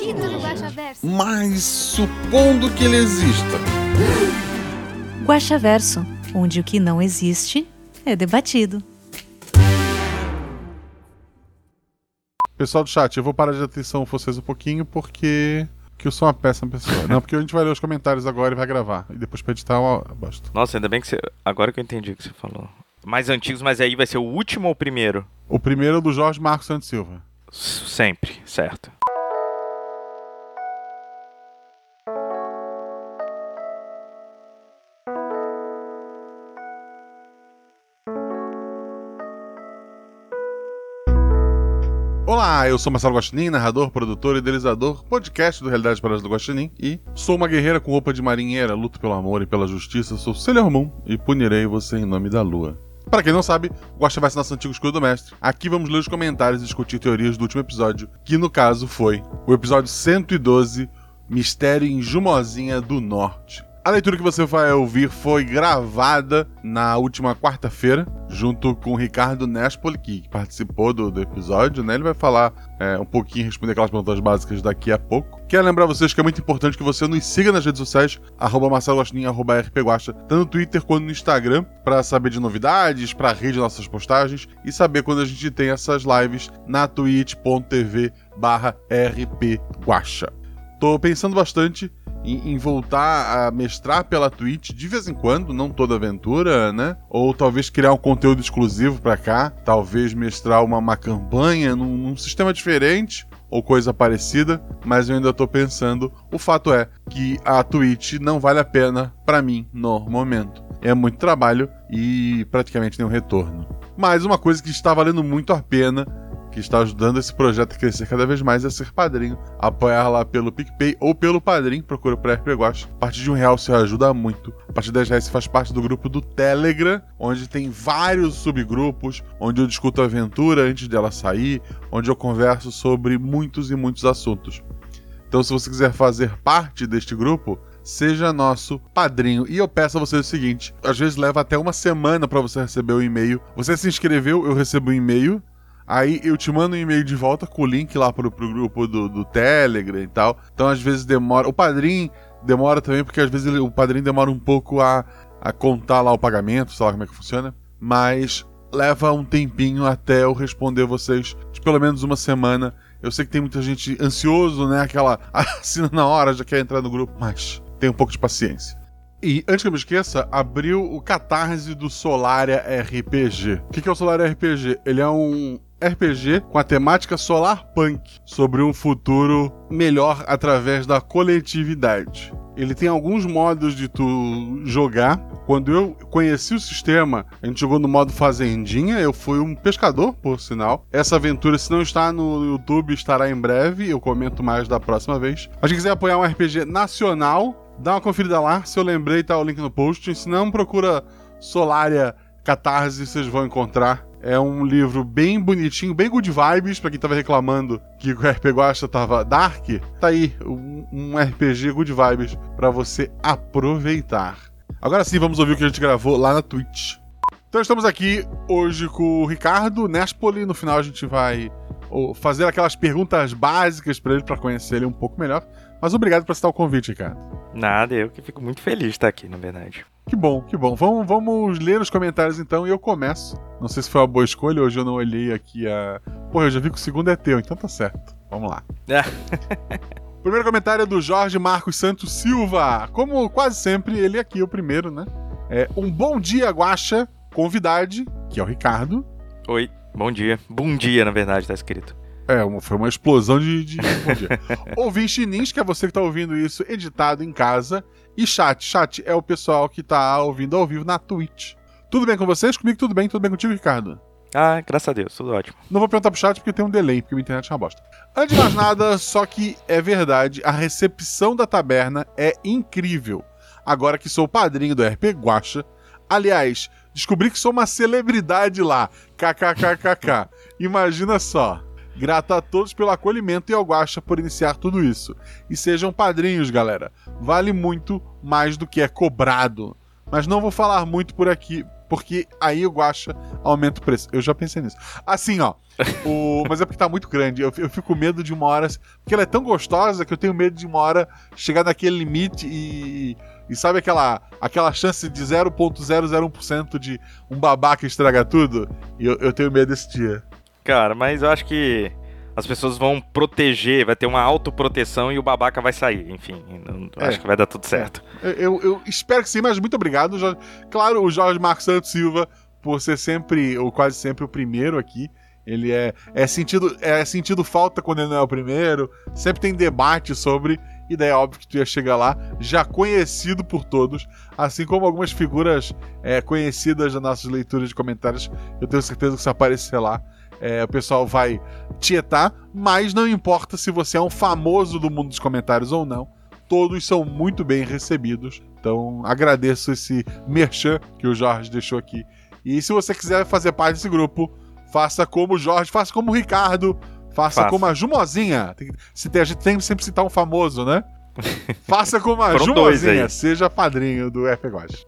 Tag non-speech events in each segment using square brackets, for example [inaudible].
Eu. Mas supondo que ele exista. Guaxaverso, onde o que não existe é debatido. Pessoal do chat, eu vou parar de atenção vocês um pouquinho porque. Que eu sou uma péssima pessoa. Não, porque a gente vai ler os comentários agora e vai gravar. E depois pra editar uma bosta. Nossa, ainda bem que você. Agora que eu entendi o que você falou. Mais antigos, mas aí vai ser o último ou o primeiro? O primeiro é do Jorge Marcos Santos Silva. S- Sempre, certo. Olá, eu sou Marcelo Guaxinim, narrador, produtor e idealizador, podcast do Realidade Paradas do Guaxinim e sou uma guerreira com roupa de marinheira, luto pelo amor e pela justiça, sou Sailor Moon e punirei você em nome da lua. Para quem não sabe, Guaxa vai ser nosso antigo escudo do mestre. Aqui vamos ler os comentários e discutir teorias do último episódio, que no caso foi o episódio 112, Mistério em Jumozinha do Norte. A leitura que você vai ouvir foi gravada na última quarta-feira, junto com o Ricardo Nespoli, que participou do, do episódio, né? Ele vai falar é, um pouquinho, responder aquelas perguntas básicas daqui a pouco. Quero lembrar vocês que é muito importante que você nos siga nas redes sociais, arroba arroba tanto no Twitter quanto no Instagram, para saber de novidades, para rede nossas postagens e saber quando a gente tem essas lives na twitch.tv barra. Tô pensando bastante em, em voltar a mestrar pela Twitch de vez em quando, não toda aventura, né? Ou talvez criar um conteúdo exclusivo pra cá, talvez mestrar uma, uma campanha num, num sistema diferente ou coisa parecida, mas eu ainda tô pensando. O fato é que a Twitch não vale a pena pra mim no momento. É muito trabalho e praticamente nenhum retorno. Mas uma coisa que está valendo muito a pena que está ajudando esse projeto a crescer cada vez mais é ser padrinho. Apoiar lá pelo PicPay ou pelo Padrim, procura por RP Guacha. A partir de um real você ajuda muito. A partir de 10 reais você faz parte do grupo do Telegram, onde tem vários subgrupos, onde eu discuto a aventura antes dela sair, onde eu converso sobre muitos e muitos assuntos. Então, se você quiser fazer parte deste grupo, seja nosso padrinho. E eu peço a você o seguinte: às vezes leva até uma semana para você receber o e-mail. Você se inscreveu, eu recebo um e-mail. Aí eu te mando um e-mail de volta com o link lá pro, pro grupo do, do Telegram e tal. Então às vezes demora. O padrinho demora também, porque às vezes ele- o padrinho demora um pouco a, a contar lá o pagamento, sei lá como é que funciona. Mas leva um tempinho até eu responder vocês de pelo menos uma semana. Eu sei que tem muita gente ansioso, né? Aquela [laughs] assina na hora, já quer entrar no grupo, mas tem um pouco de paciência. E antes que eu me esqueça, abriu o catarse do Solaria RPG. O que é o Solaria RPG? Ele é um RPG com a temática solar punk, sobre um futuro melhor através da coletividade. Ele tem alguns modos de tu jogar. Quando eu conheci o sistema, a gente jogou no modo fazendinha. Eu fui um pescador, por sinal. Essa aventura, se não está no YouTube, estará em breve. Eu comento mais da próxima vez. Mas quem quiser apoiar um RPG nacional, dá uma conferida lá. Se eu lembrei, tá o link no post. Se não, procura Solaria Catarse, vocês vão encontrar. É um livro bem bonitinho, bem good vibes, pra quem tava reclamando que o RP Guacha tava dark. Tá aí, um, um RPG good vibes pra você aproveitar. Agora sim, vamos ouvir o que a gente gravou lá na Twitch. Então estamos aqui hoje com o Ricardo Nespoli. No final a gente vai ô, fazer aquelas perguntas básicas pra ele, pra conhecer ele um pouco melhor. Mas obrigado por aceitar o convite, Ricardo. Nada, eu que fico muito feliz de estar aqui, na verdade. Que bom, que bom. Vamos, vamos ler os comentários então e eu começo. Não sei se foi uma boa escolha, hoje eu não olhei aqui a. Porra, eu já vi que o segundo é teu, então tá certo. Vamos lá. É. O [laughs] primeiro comentário é do Jorge Marcos Santos Silva. Como quase sempre, ele aqui é o primeiro, né? É um bom dia, Guaxa, convidade, que é o Ricardo. Oi, bom dia. Bom dia, na verdade, tá escrito. É, uma- foi uma explosão de, de bom dia. [laughs] Ouvinte Nins, que é você que tá ouvindo isso editado em casa. E chat. Chat é o pessoal que tá ouvindo ao vivo na Twitch. Tudo bem com vocês? Comigo tudo bem? Tudo bem contigo, Ricardo? Ah, graças a Deus, tudo ótimo. Não vou perguntar pro chat porque tem um delay, porque minha internet é uma bosta. Antes de mais nada, só que é verdade, a recepção da taberna é incrível. Agora que sou padrinho do RP Guacha, aliás, descobri que sou uma celebridade lá. KKKKK. Imagina só. Grato a todos pelo acolhimento e ao Guacha por iniciar tudo isso. E sejam padrinhos, galera. Vale muito mais do que é cobrado. Mas não vou falar muito por aqui, porque aí o Guacha aumenta o preço. Eu já pensei nisso. Assim, ó. [laughs] O... Mas é porque tá muito grande. Eu, eu fico com medo de uma hora. Porque ela é tão gostosa que eu tenho medo de uma hora chegar naquele limite e. E sabe aquela, aquela chance de 0,001% de um babaca estragar tudo? E eu, eu tenho medo desse dia. Cara, mas eu acho que as pessoas vão proteger, vai ter uma autoproteção e o babaca vai sair. Enfim, É. acho que vai dar tudo certo. Eu, eu- eu espero que sim, mas muito obrigado. Jorge. Claro, o Jorge Marcos Santos Silva, por ser sempre, ou quase sempre, o primeiro aqui. Ele é, é sentido é sentido falta quando ele não é o primeiro. Sempre tem debate sobre. E daí é óbvio que tu ia chegar lá, já conhecido por todos, assim como algumas figuras é, conhecidas das nossas leituras de comentários. Eu tenho certeza que se aparecer lá, é, o pessoal vai tietar, mas não importa se você é um famoso do mundo dos comentários ou não todos são muito bem recebidos. Então, agradeço esse merchan que o Jorge deixou aqui. E se você quiser fazer parte desse grupo, faça como o Jorge, faça como o Ricardo, faça Faça. como a Jumozinha. Tem, se tem- a gente tem que sempre citar um famoso, né? [laughs] faça como a Jumozinha, seja padrinho do RPG.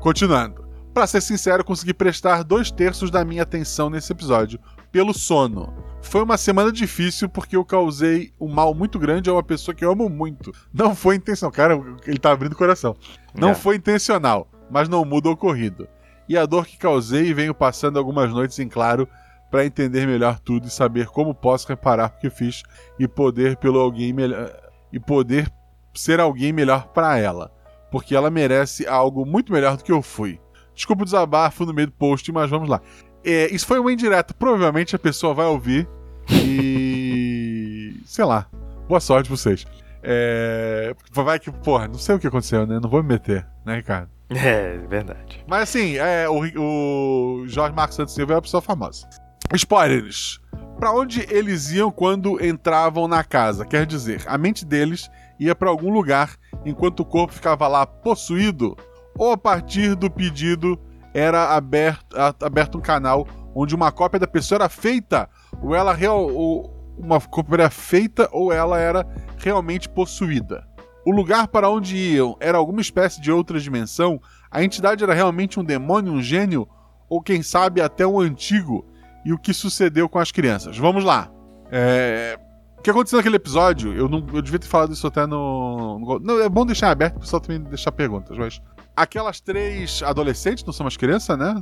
Continuando. Pra ser sincero, consegui prestar dois terços da minha atenção nesse episódio, pelo sono. Foi uma semana difícil porque eu causei um mal muito grande a uma pessoa que eu amo muito. Não foi intencional. Cara, ele tá abrindo o coração. Não É. foi intencional, mas não muda o ocorrido. E a dor que causei venho passando algumas noites em claro para entender melhor tudo e saber como posso reparar o que fiz e poder pelo alguém melhor e poder ser alguém melhor para ela, porque ela merece algo muito melhor do que eu fui. Desculpa o desabafo no meio do post, mas vamos lá. É, isso foi uma indireta. Provavelmente a pessoa vai ouvir e. sei lá. Boa sorte pra vocês. É. Vai que, porra, não sei o que aconteceu, né? Não vou me meter, né, Ricardo? É, verdade. Mas assim, é, o, o Jorge Marcos Santos Silva é uma pessoa famosa. Spoilers. Pra onde eles iam quando entravam na casa? Quer dizer, a mente deles ia pra algum lugar enquanto o corpo ficava lá possuído, ou a partir do pedido era aberto, aberto um canal onde uma cópia da pessoa era feita, ou ela real, ou uma cópia era feita ou ela era realmente possuída. O lugar para onde iam era alguma espécie de outra dimensão? A entidade era realmente um demônio, um gênio? Ou quem sabe até um antigo? E o que sucedeu com as crianças? Vamos lá. É, O que aconteceu naquele episódio? Eu, não, eu devia ter falado isso até no. no- Não, é bom deixar aberto pro pessoal também deixar perguntas, mas. Aquelas três adolescentes, não são mais crianças, né?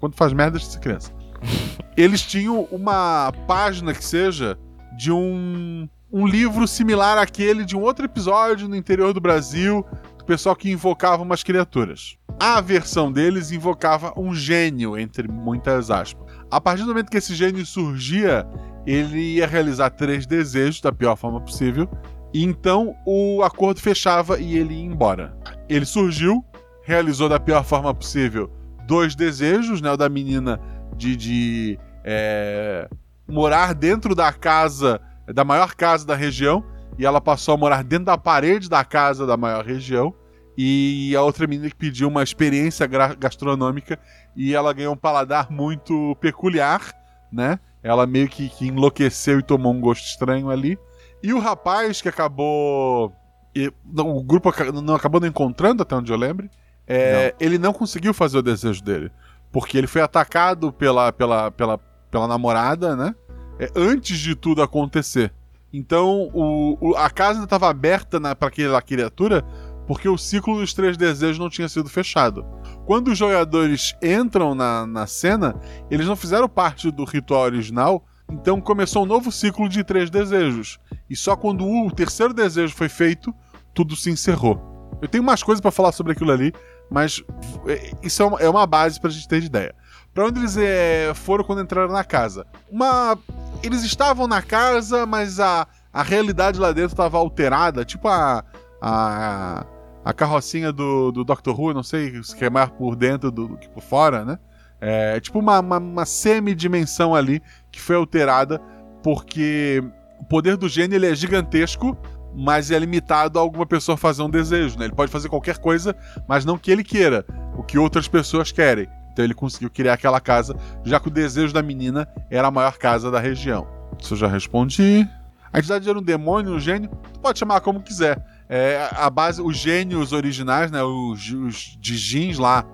Quando faz merda, ser criança. [laughs] Eles tinham uma página que seja de um, um livro similar àquele de um outro episódio no interior do Brasil, do pessoal que invocava umas criaturas. A versão deles invocava um gênio, entre muitas aspas. A partir do momento que esse gênio surgia, ele ia realizar três desejos da pior forma possível. E então o acordo fechava e ele ia embora. Ele surgiu, realizou da pior forma possível dois desejos, né? O da menina de, de é, morar dentro da casa, da maior casa da região, e ela passou a morar dentro da parede da casa da maior região. E a outra menina que pediu uma experiência gastronômica e ela ganhou um paladar muito peculiar, né? Ela meio que, que enlouqueceu e tomou um gosto estranho ali. E o rapaz que acabou. e- não, o grupo não acabou não encontrando, até onde eu lembro. É, ele não conseguiu fazer o desejo dele. Porque ele foi atacado pela, pela, pela, pela namorada, né? É, antes de tudo acontecer. Então o, o- a casa estava aberta para aquela criatura porque o ciclo dos três desejos não tinha sido fechado. Quando os jogadores entram na, na cena, eles não fizeram parte do ritual original, então começou um novo ciclo de três desejos. E só quando o terceiro desejo foi feito, tudo se encerrou. Eu tenho mais coisas para falar sobre aquilo ali, mas é, isso é uma, é uma base gente ter de ideia. Pra onde eles é, foram quando entraram na casa? Uma. Eles estavam na casa, mas a, a realidade lá dentro estava alterada, tipo a. a a carrocinha do, do Doctor Who, não sei se é mais por dentro do, que por fora, né? É tipo uma, uma, uma semidimensão ali que foi alterada porque o poder do gênio ele é gigantesco, mas é limitado a alguma pessoa fazer um desejo, né? Ele pode fazer qualquer coisa, mas não que ele queira, o que outras pessoas querem. Então ele conseguiu criar aquela casa, já que o desejo da menina era a maior casa da região. Isso eu já respondi. A entidade era um demônio, um gênio, tu pode chamar como quiser. É, a base, os gênios originais, né, os, os Dijins lá,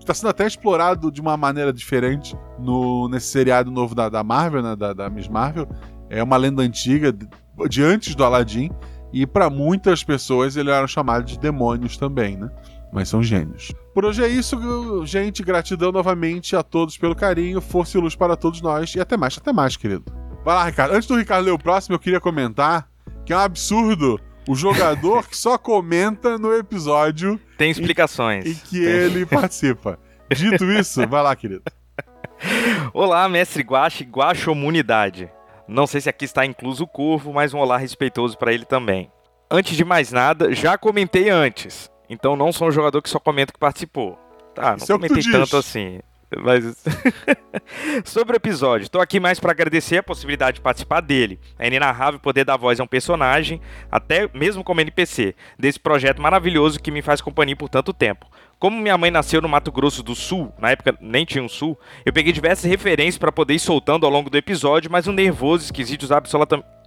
está sendo até explorado de uma maneira diferente no, nesse seriado novo da, da Marvel, né, da, da Miss Marvel. É uma lenda antiga, de, de antes do Aladdin, e para muitas pessoas eles eram chamados de demônios também, né? Mas são gênios. Por hoje é isso, gente. Gratidão novamente a todos pelo carinho, força e luz para todos nós. E até mais, até mais, querido. Vai lá, Ricardo. Antes do Ricardo ler o próximo, eu queria comentar que é um absurdo o jogador que só comenta no episódio. Tem explicações. Em que Tem. ele participa. Dito isso, vai lá, querido. [laughs] Olá, mestre Guache, Guaxomunidade. Não sei se aqui está incluso o Corvo, mas um olá respeitoso para ele também. Antes de mais nada, já comentei antes, então não sou um jogador que só comenta que participou. Tá, não Isso comentei é tanto assim. Mas. [laughs] Sobre o episódio, estou aqui mais para agradecer a possibilidade de participar dele. É inenarrável poder dar voz a um personagem, até mesmo como NPC, desse projeto maravilhoso que me faz companhia por tanto tempo. Como minha mãe nasceu no Mato Grosso do Sul, na época nem tinha um Sul, eu peguei diversas referências para poder ir soltando ao longo do episódio, mas um nervoso esqueci de usar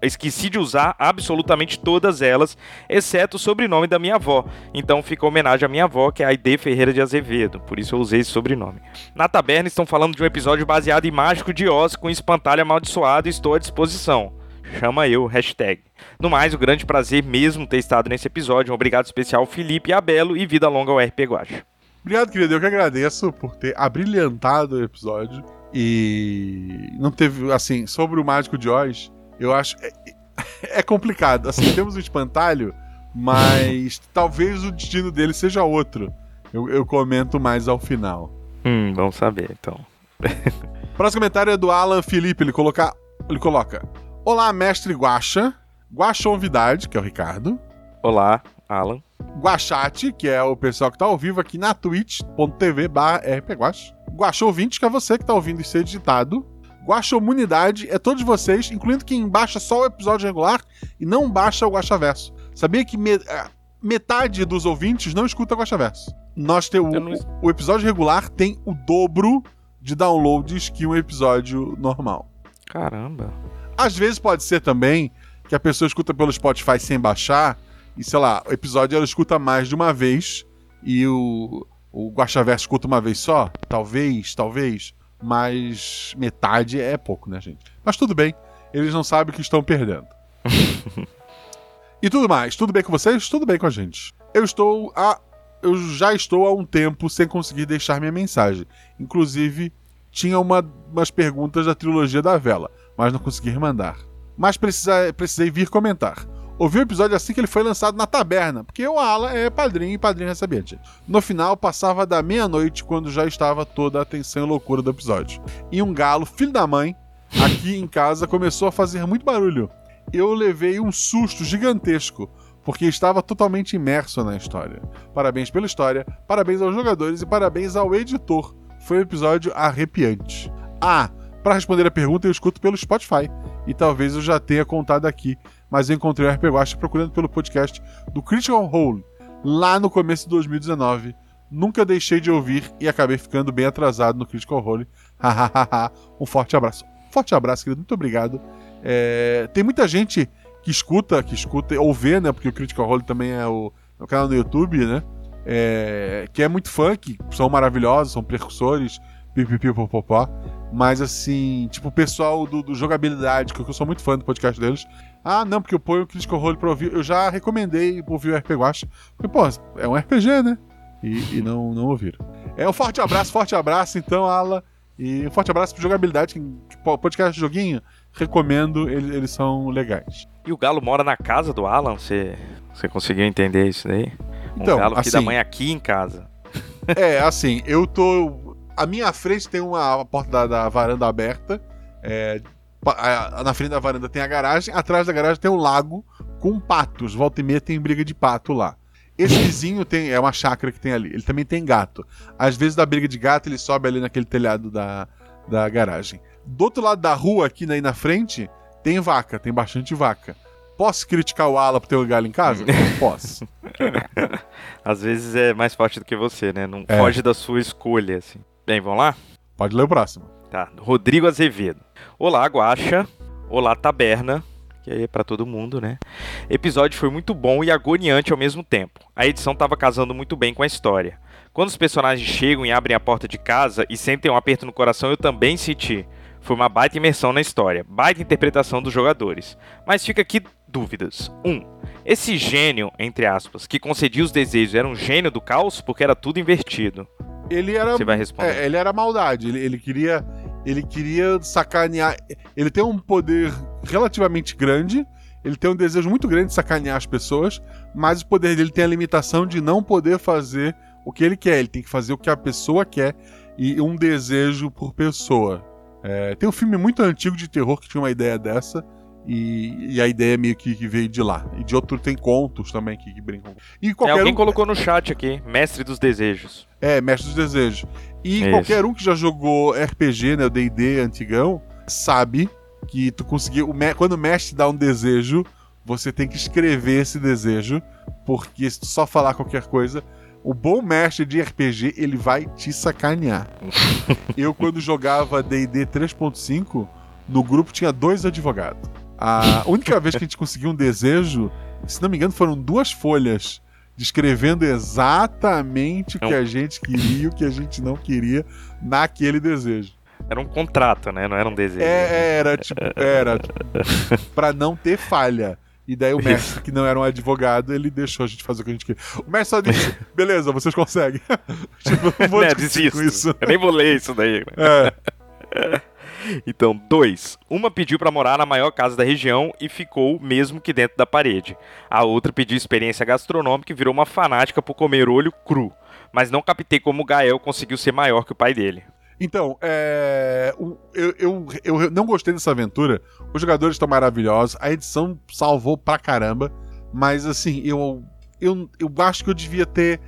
esqueci de usar absolutamente todas elas, exceto o sobrenome da minha avó. Então fica homenagem à minha avó, que é a Aide Ferreira de Azevedo, por isso eu usei esse sobrenome. Na taberna estão falando de um episódio baseado em Mágico de Oz com espantalho amaldiçoado e estou à disposição. Chama eu, hashtag. No mais, o um grande prazer mesmo ter estado nesse episódio. Um obrigado especial Felipe Abelo e vida longa ao RP Guacha. Obrigado, querido. Eu que agradeço por ter abrilhantado o episódio. E não teve, assim, sobre o Mágico de Oz, eu acho. É, é complicado. Assim, temos um espantalho, mas [laughs] talvez o destino dele seja outro. Eu, eu comento mais ao final. Hum, vamos saber então. [laughs] Próximo comentário é do Alan Felipe. Ele, coloca, ele coloca: Olá, mestre Guacha. Guaxonvidade, que é o Ricardo. Olá, Alan. Guachate, que é o pessoal que tá ao vivo aqui na twitch.tv barra. Guaxouvinte, que é você que tá ouvindo e ser digitado. Guaxomunidade é todos vocês, incluindo quem baixa só o episódio regular e não baixa o Guaxaverso. Sabia que me é, metade dos ouvintes não escuta o Guaxaverso. Nós temos não... o episódio regular tem o dobro de downloads que um episódio normal. Caramba. Às vezes pode ser também que a pessoa escuta pelo Spotify sem baixar, e sei lá, o episódio ela escuta mais de uma vez, e o, o Guaxaverso escuta uma vez só, talvez, talvez, mas metade é pouco, né, gente? Mas tudo bem, eles não sabem o que estão perdendo. [laughs] e tudo mais, tudo bem com vocês? Tudo bem com a gente. Eu estou a. Eu já estou há um tempo sem conseguir deixar minha mensagem. Inclusive, tinha uma, umas perguntas da trilogia da vela mas não consegui mandar. Mas precisa, precisei vir comentar. Ouvi o episódio assim que ele foi lançado na taberna, porque o Ala é padrinho e padrinho recebente. No final, passava da meia-noite quando já estava toda a atenção e loucura do episódio. E um galo, filho da mãe, aqui em casa começou a fazer muito barulho. Eu levei um susto gigantesco, porque estava totalmente imerso na história. Parabéns pela história, parabéns aos jogadores e parabéns ao editor. Foi um episódio arrepiante. Ah, para responder a pergunta, eu escuto pelo Spotify. E talvez eu já tenha contado aqui, mas eu encontrei o RP Guacha procurando pelo podcast do Critical Role, lá no começo de 2019. Nunca deixei de ouvir e acabei ficando bem atrasado no Critical Role. [laughs] um forte abraço. Forte abraço, querido. Muito obrigado. É... Tem muita gente que escuta, que escuta ou vê, né? Porque o Critical Role também é o, é o canal no YouTube, né? É... que é muito que são maravilhosos, são precursores, pipipipopopó. Mas assim, tipo, o pessoal do, do, jogabilidade, que eu sou muito fã do podcast deles. Ah, não, porque eu ponho o Critical Role pra ouvir. Eu já recomendei ouvir o RPG Watch. Porque, pô, é um RPG, né? E, e não, não ouviram. É um forte abraço, forte abraço, então, Ala. E um forte abraço pro jogabilidade, que, que podcast de joguinho, recomendo, eles, eles são legais. E o Galo mora na casa do Alan? Você, você conseguiu entender isso daí? Um então, Galo filho assim, da mãe aqui em casa. É, assim, eu tô a minha frente tem uma a porta da, da, varanda aberta. É, na frente da varanda tem a garagem. Atrás da garagem tem um lago com patos. Volta e meia tem briga de pato lá. Esse [laughs] vizinho tem, é uma chácara que tem ali. Ele também tem gato. Às vezes, da briga de gato, ele sobe ali naquele telhado da, da garagem. Do outro lado da rua, aqui aí na frente, tem vaca, tem bastante vaca. Posso criticar o Ala por ter um galho em casa? Não [laughs] posso. [laughs] Às vezes é mais forte do que você, né? Não É. foge da sua escolha, assim. Bem, vamos lá? Pode ler o próximo. Tá. Rodrigo Azevedo. Olá, Guaxa. Olá, Taberna. Que aí é pra todo mundo, né? Episódio foi muito bom e agoniante ao mesmo tempo. A edição tava casando muito bem com a história. Quando os personagens chegam e abrem a porta de casa e sentem um aperto no coração, eu também senti. Foi uma baita imersão na história, baita interpretação dos jogadores. Mas fica aqui dúvidas. 1. Um, esse gênio, entre aspas, que concedia os desejos era um gênio do caos porque era tudo invertido. Ele era. Você vai responder. É, ele era maldade. Ele, ele queria. Ele queria sacanear. Ele tem um poder relativamente grande. Ele tem um desejo muito grande de sacanear as pessoas. Mas o poder dele tem a limitação de não poder fazer o que ele quer. Ele tem que fazer o que a pessoa quer. E um desejo por pessoa. É, tem um filme muito antigo de terror que tinha uma ideia dessa. E, e a ideia meio que, que veio de lá. E de outro tem contos também que, que brincam. E É, qualquer alguém um- colocou no chat aqui, Mestre dos Desejos. é, Mestre dos Desejos. E Isso. qualquer um que já jogou RPG, né, o D&D antigão, sabe que tu conseguiu... Quando o mestre dá um desejo, você tem que escrever esse desejo, porque se tu só falar qualquer coisa, o bom mestre de RPG, ele vai te sacanear. [laughs] Eu, quando jogava D&D 3.5, no grupo tinha dois advogados. A única vez que a gente conseguiu um desejo, se não me engano, foram duas folhas descrevendo exatamente o que Não. a gente queria e o que a gente não queria naquele desejo. Era um contrato, né? Não era um desejo. É, era tipo, era pra não ter falha. E daí o mestre, que não era um advogado, ele deixou a gente fazer o que a gente queria. O mestre só disse: beleza, vocês conseguem. [laughs] tipo, não vou Né, desisto. isso. Eu nem vou ler isso daí. É. [laughs] Então, dois. Uma pediu pra morar na maior casa da região e ficou mesmo que dentro da parede. A outra pediu experiência gastronômica e virou uma fanática por comer olho cru. Mas não captei como o Gael conseguiu ser maior que o pai dele. Então, é, eu, eu, eu não gostei dessa aventura. Os jogadores estão maravilhosos. A edição salvou pra caramba. Mas, assim, eu, eu, eu acho que eu devia ter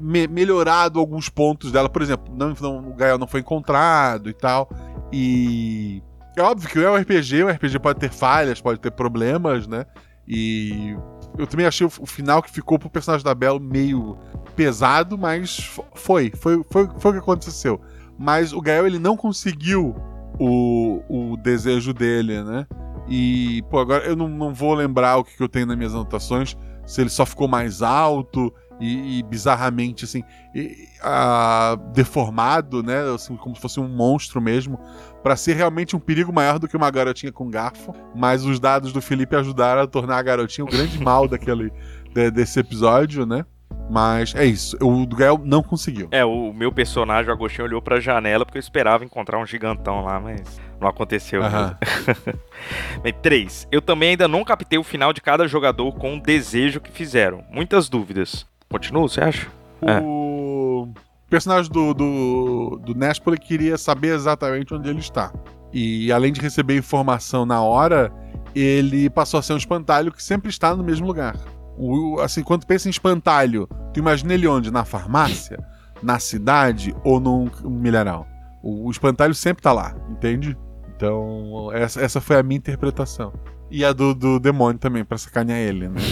me- melhorado alguns pontos dela. Por exemplo, não, não- o Gael não foi encontrado e tal. E. É óbvio que é um RPG. O RPG pode ter falhas, pode ter problemas, né? E. Eu também achei o, final que ficou pro personagem da Bela meio pesado, mas fo- foi. Foi, foi, foi o que aconteceu mas o Gael ele não conseguiu o, o desejo dele, né? E, pô, agora eu não, não vou lembrar o que, que eu tenho nas minhas anotações, se ele só ficou mais alto e, e bizarramente, assim, e- ah, deformado, né? Assim, como se fosse um monstro mesmo, pra ser realmente um perigo maior do que uma garotinha com garfo. Mas os dados do Felipe ajudaram a tornar a garotinha o grande mal [laughs] daquele, de- desse episódio, né? Mas é isso, o do Gael não conseguiu. É, o meu personagem, o Agostinho, olhou pra janela porque eu esperava encontrar um gigantão lá, mas não aconteceu. [laughs] Bem, três. Eu também ainda não captei o final de cada jogador com o desejo que fizeram. Muitas dúvidas. Continua, você acha? É. O personagem do, do, do Nespoli queria saber exatamente onde ele está. E além de receber informação na hora, ele passou a ser um espantalho que sempre está no mesmo lugar. O, assim, quando pensa em espantalho, tu imagina ele onde? Na farmácia? Na cidade? Ou num um milharal? O, o espantalho sempre tá lá, entende? Então, essa, essa foi a minha interpretação. E a do, do demônio também, pra sacanear ele, né? [laughs]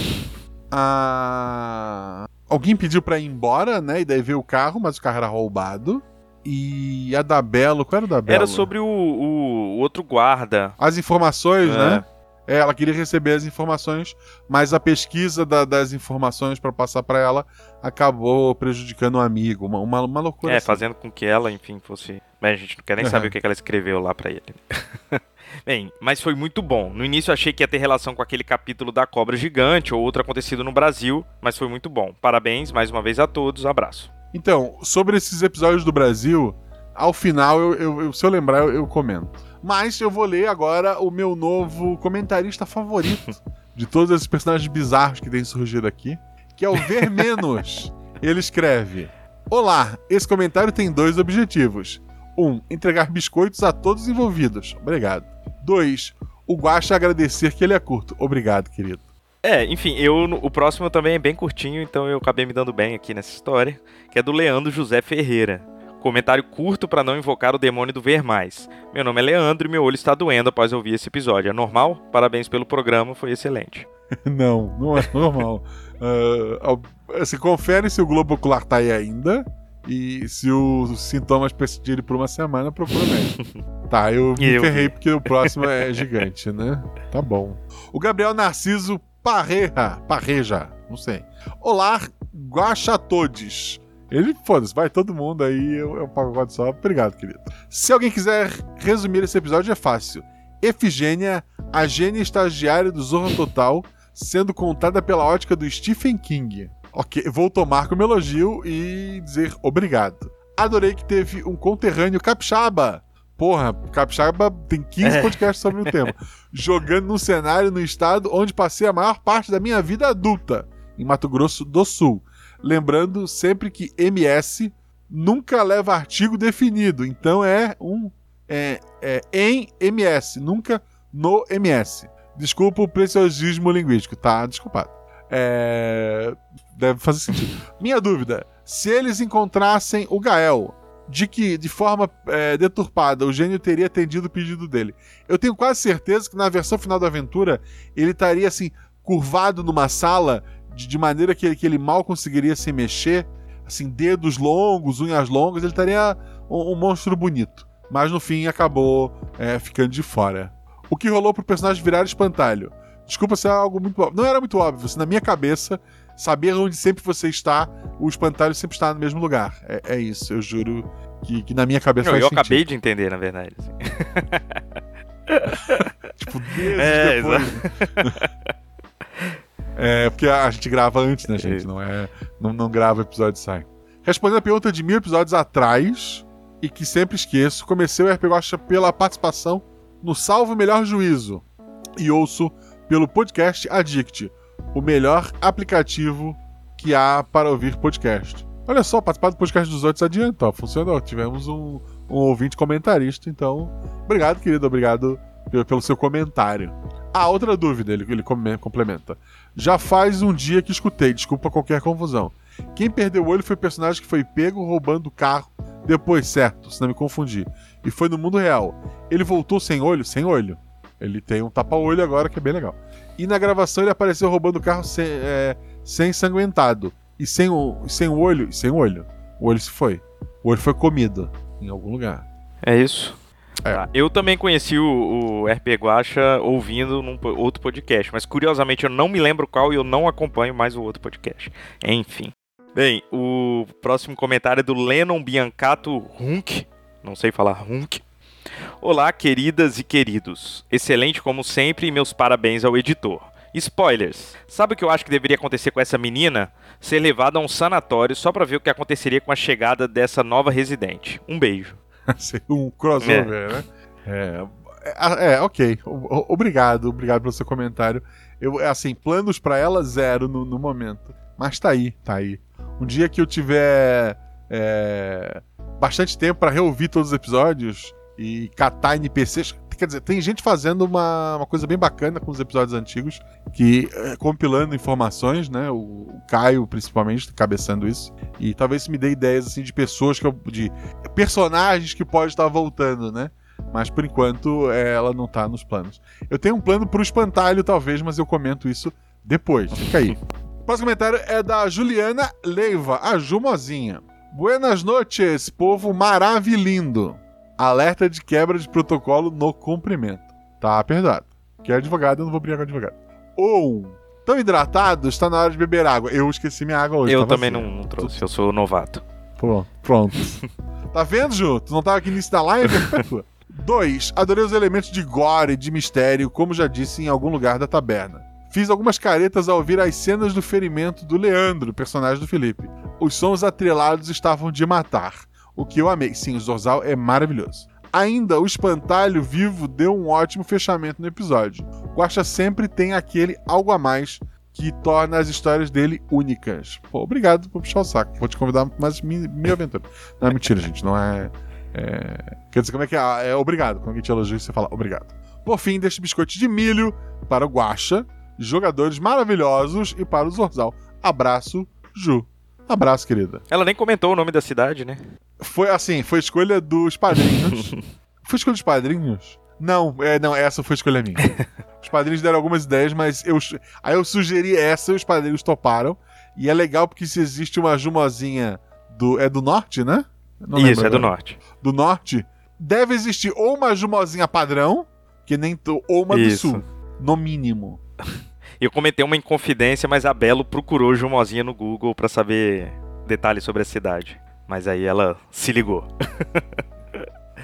Ah, alguém pediu pra ir embora, né? E daí veio o carro, mas o carro era roubado. E a da Belo, qual era o da Belo? Era sobre o, o- o outro guarda. As informações, É. né? É, ela queria receber as informações, mas a pesquisa da- das informações pra passar pra ela acabou prejudicando um amigo. Uma, uma, uma loucura. É, assim. fazendo com que ela, enfim, fosse. Bem, a gente não quer nem Aham. saber o que, que ela escreveu lá pra ele. [laughs] Bem, mas foi muito bom. No início eu achei que ia ter relação com aquele capítulo da cobra gigante ou outro acontecido no Brasil, mas foi muito bom. Parabéns mais uma vez a todos. Abraço. Então, sobre esses episódios do Brasil, ao final, eu, eu- eu- se eu lembrar, eu, eu comento. Mas eu vou ler agora o meu novo comentarista favorito [laughs] de todos esses personagens bizarros que têm surgido aqui, que é o Ver Menos. [laughs] Ele escreve: Olá, esse comentário tem dois objetivos. Um, entregar biscoitos a todos os envolvidos. Obrigado. Dois, o Guaxa agradecer que ele é curto. Obrigado, querido. É, enfim, eu o próximo também é bem curtinho, então eu acabei me dando bem aqui nessa história, que é do Leandro José Ferreira. Comentário curto para não invocar o demônio do ver mais. Meu nome é Leandro e meu olho está doendo após ouvir esse episódio. É normal? Parabéns pelo programa, foi excelente. [laughs] não, não é normal. [laughs] uh, assim, confere se o globo ocular tá aí ainda. E se os sintomas persistirem por uma semana, procura médico. [laughs] tá, eu me eu... ferrei porque o próximo é gigante, né? Tá bom. O Gabriel Narciso Parreja, Parreja, não sei. Olá, guacha todos. Ele, foda-se, vai todo mundo aí, eu, eu pago o só. Obrigado, querido. Se alguém quiser resumir esse episódio, é fácil. Efigênia, a gênia estagiária do Zorro Total, sendo contada pela ótica do Stephen King. Ok, vou tomar como elogio e dizer obrigado. Adorei que teve um conterrâneo capixaba. Porra, capixaba tem 15 é. podcasts sobre o tema. Jogando num cenário no estado onde passei a maior parte da minha vida adulta, em Mato Grosso do Sul. Lembrando sempre que MS nunca leva artigo definido, então é um é, é em MS, nunca no MS. Desculpa o preciosismo linguístico, tá? Desculpado. É... Deve fazer sentido. Minha dúvida: se eles encontrassem o Gael, de que, de forma é, deturpada, o gênio teria atendido o pedido dele. Eu tenho quase certeza que na versão final da aventura ele estaria assim, curvado numa sala, de, maneira que ele, que ele mal conseguiria se mexer, assim, dedos longos, unhas longas, ele estaria um, um monstro bonito. Mas no fim acabou é, ficando de fora. O que rolou pro personagem virar espantalho? Desculpa se é algo muito óbvio. Não era muito óbvio. Assim, na minha cabeça, saber onde sempre você está, o espantalho sempre está no mesmo lugar. É, é isso, eu juro que, que, na minha cabeça Não, Eu sentido. acabei de entender, na verdade. Assim. [laughs] tipo, [laughs] meses é, depois. [laughs] é, porque a gente grava antes, né, gente? Não, é, não, não grava episódio e sai. Respondendo a pergunta de mil episódios atrás, e que sempre esqueço, comecei o RPG pela participação no Salvo Melhor Juízo. E ouço pelo podcast Addict, o melhor aplicativo que há para ouvir podcast. Olha só, participar do podcast dos outros adiantou, funcionou. Tivemos um, um ouvinte comentarista, então, obrigado, querido, obrigado pelo seu comentário. Ah, outra dúvida, ele, ele complementa. Já faz um dia que escutei, desculpa qualquer confusão. Quem perdeu o olho foi o personagem que foi pego roubando o carro depois, certo, se não me confundir. E foi no mundo real. Ele voltou sem olho? Sem olho. Ele tem um tapa-olho agora que é bem legal. E na gravação ele apareceu roubando o carro sem, é, sem ensanguentado. E sem o, sem o olho. Sem o olho. O olho se foi. O olho foi comido em algum lugar. É isso. É. Tá. Eu também conheci o, o RP Guacha ouvindo num outro podcast, mas curiosamente eu não me lembro qual e eu não acompanho mais o outro podcast. Enfim. Bem, o próximo comentário é do Lennon Biancato Hunk. Não sei falar Hunk. Olá, queridas e queridos. Excelente como sempre e meus parabéns ao editor. Spoilers. Sabe o que eu acho que deveria acontecer com essa menina? Ser levada a um sanatório só para ver o que aconteceria com a chegada dessa nova residente. Um beijo. [laughs] um crossover, é. né? É, é, é, ok. Obrigado, obrigado pelo seu comentário. Eu, assim, planos para ela, zero no, no, momento. Mas tá aí, tá aí. Um dia que eu tiver é, bastante tempo para reouvir todos os episódios, e catar NPCs. Quer dizer, tem gente fazendo uma, uma coisa bem bacana com os episódios antigos, que é, compilando informações, né? O, o Caio, principalmente, cabeçando isso. E talvez isso me dê ideias assim de pessoas que eu. de personagens que pode estar voltando, né? Mas por enquanto ela não tá nos planos. Eu tenho um plano pro espantalho, talvez, mas eu comento isso depois. Fica aí. O [laughs] próximo comentário é da Juliana Leiva, a Jumozinha. Buenas noches, povo maravilhindo. Alerta de quebra de protocolo no cumprimento. Tá perdoado. Que é advogado, eu não vou brigar com advogado. Ou, tão hidratado, está na hora de beber água. Eu esqueci minha água hoje. Eu também não, não, trouxe, eu sou novato. Pronto. pronto. [laughs] tá vendo, Ju? Tu não tava aqui no início da live? 2. Adorei os elementos de gore e de mistério, como já disse em algum lugar da taberna. Fiz algumas caretas ao ouvir as cenas do ferimento do Leandro, personagem do Felipe. Os sons atrelados estavam de matar o que eu amei. Sim, o Zorzal é maravilhoso. Ainda, o espantalho vivo deu um ótimo fechamento no episódio. Guaxa sempre tem aquele algo a mais que torna as histórias dele únicas. Pô, obrigado por puxar o saco. Vou te convidar mais minha aventura. Não é mentira, gente. Não é, é... Quer dizer, como é que é? É obrigado. Quando alguém te elogia, você fala obrigado. Por fim, deste biscoito de milho para o Guaxa. jogadores maravilhosos e para o Zorzal. Abraço, Ju. Abraço, querida. Ela nem comentou o nome da cidade, né? Foi assim, foi escolha dos padrinhos. [laughs] foi escolha dos padrinhos? Não, é, não, essa foi escolha minha. Os padrinhos deram algumas ideias, mas eu, aí eu sugeri essa e os padrinhos toparam. E é legal porque se existe uma Jumozinha do. É do norte, né? Não Isso, é do norte. Do norte. Deve existir ou uma Jumozinha padrão, que nem ou uma Isso. do sul. No mínimo. [laughs] eu comentei uma inconfidência, mas a Belo procurou Jumozinha no Google para saber detalhes sobre a cidade. Mas aí ela se ligou. [laughs]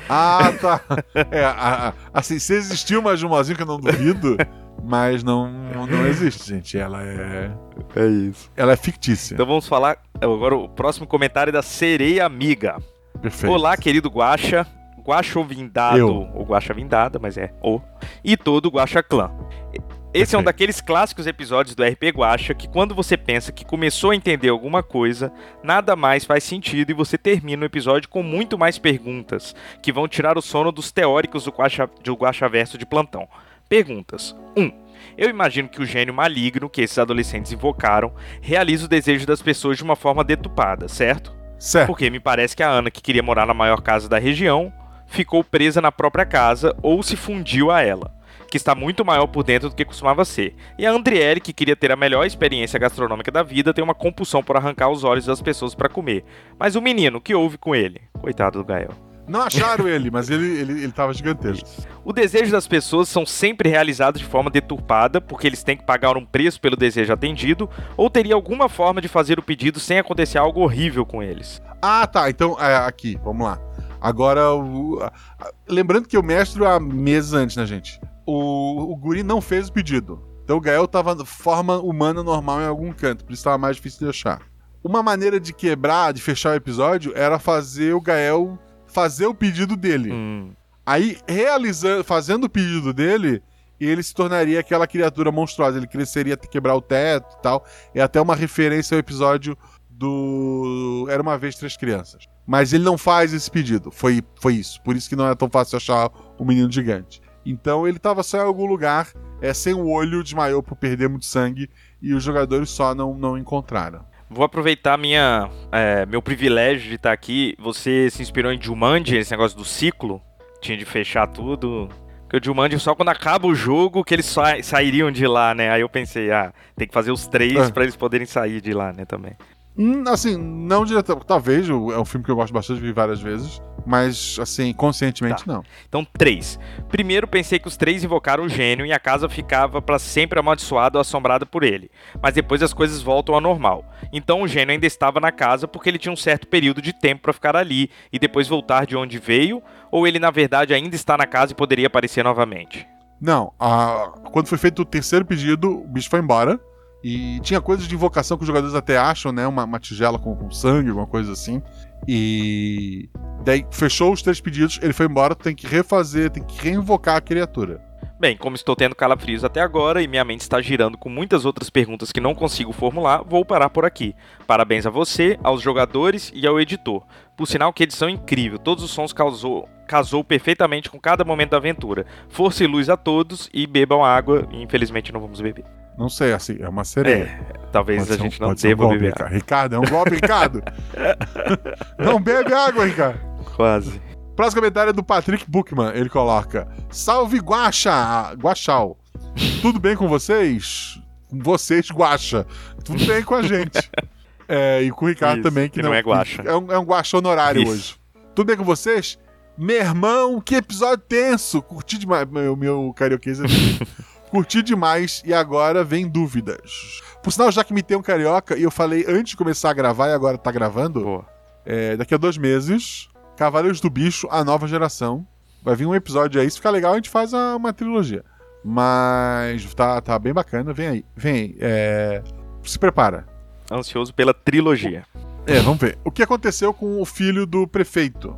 Ah, tá. É, assim, se existir uma Jumozinha, que eu não duvido, mas não, não existe, gente. Ela é. É isso. Ela é fictícia. Então vamos falar agora o próximo comentário é da Sereia Amiga. Perfeito. Olá, querido Guaxa. Guaxa Vindado, ou Guaxa Vindada, mas é o. E todo Guaxa Clã. Esse é um daqueles clássicos episódios do RP Guacha que quando você pensa que começou a entender alguma coisa, nada mais faz sentido e você termina o episódio com muito mais perguntas, que vão tirar o sono dos teóricos do Guacha, do Guacha Verso de plantão. Perguntas. 1. Um, eu imagino que o gênio maligno que esses adolescentes invocaram realiza o desejo das pessoas de uma forma detupada, certo? Certo. Porque me parece que a Ana, que queria morar na maior casa da região, ficou presa na própria casa ou se fundiu a ela que está muito maior por dentro do que costumava ser. E a Andriele, que queria ter a melhor experiência gastronômica da vida, tem uma compulsão por arrancar os olhos das pessoas para comer. Mas o menino, o que houve com ele? Coitado do Gael. Não acharam ele, mas ele, ele, ele tava gigantesco. O desejo das pessoas são sempre realizados de forma deturpada, porque eles têm que pagar um preço pelo desejo atendido, ou teria alguma forma de fazer o pedido sem acontecer algo horrível com eles. Ah, tá. Então, é, aqui, vamos lá. Agora, o, lembrando que eu mestro há meses antes, né, gente? O, o guri não fez o pedido. Então o Gael tava forma humana normal em algum canto, por isso tava mais difícil de achar. Uma maneira de quebrar, de fechar o episódio, era fazer o Gael fazer o pedido dele. Hum. Aí, realizando, fazendo o pedido dele, ele se tornaria aquela criatura monstruosa. Ele cresceria até quebrar o teto e tal. É até uma referência ao episódio do Era uma vez três crianças. Mas ele não faz esse pedido. Foi, foi isso. Por isso que não é tão fácil achar o menino gigante. Então ele estava só em algum lugar, é, sem o olho, desmaiou por perder muito sangue e os jogadores só não, não encontraram. Vou aproveitar minha, é, meu privilégio de estar aqui. Você se inspirou em Jumanji, esse negócio do ciclo? Tinha de fechar tudo. Porque o Jumanji só quando acaba o jogo que eles sa sairiam de lá, né? Aí eu pensei, ah, tem que fazer os três é. para eles poderem sair de lá, né, também. Hum, assim, não diretamente. Talvez, é um filme que eu gosto bastante de ver várias vezes. Mas, assim, conscientemente tá. não. Então, três. Primeiro, pensei que os três invocaram o gênio e a casa ficava para sempre amaldiçoada ou assombrada por ele. Mas depois as coisas voltam ao normal. Então, o gênio ainda estava na casa porque ele tinha um certo período de tempo para ficar ali e depois voltar de onde veio. Ou ele, na verdade, ainda está na casa e poderia aparecer novamente? Não. A... Quando foi feito o terceiro pedido, o bicho foi embora. E tinha coisas de invocação que os jogadores até acham, né? Uma, uma tigela com, com, sangue, alguma coisa assim. E daí fechou os três pedidos, ele foi embora, tem que refazer, tem que reinvocar a criatura. Bem, como estou tendo calafrios até agora e minha mente está girando com muitas outras perguntas que não consigo formular, vou parar por aqui. Parabéns a você, aos jogadores e ao editor. Por sinal, que edição incrível, todos os sons causou, casou perfeitamente com cada momento da aventura. Força e luz a todos e bebam água, infelizmente não vamos beber. Não sei, assim, é uma sereia. É, talvez pode a gente um, não deva um beber. Ricardo, é um golpe, Ricardo. [laughs] não bebe água, Ricardo. Quase. Próximo comentário é do Patrick Buchmann. Ele coloca: Salve Guaxa! Guaxal. Tudo bem com vocês? Com vocês, Guaxa. Tudo bem com a gente. [laughs] É, e com o Ricardo Isso, também, que, que não, não, é Guaxa. É um, é um Guaxa honorário Isso. hoje. Tudo bem com vocês? Meu irmão, que episódio tenso! Curti demais. Meu, meu carioquês é [laughs] Curti demais e agora vem dúvidas. Por sinal, já que me tem um carioca e eu falei antes de começar a gravar e agora tá gravando, é, daqui a dois meses, Cavaleiros do Bicho, a nova geração. Vai vir um episódio aí, se ficar legal, a gente faz uma trilogia. Mas tá, tá bem bacana, vem aí. Vem aí. É... Se prepara. Ansioso pela trilogia. É, vamos ver. O que aconteceu com o filho do prefeito?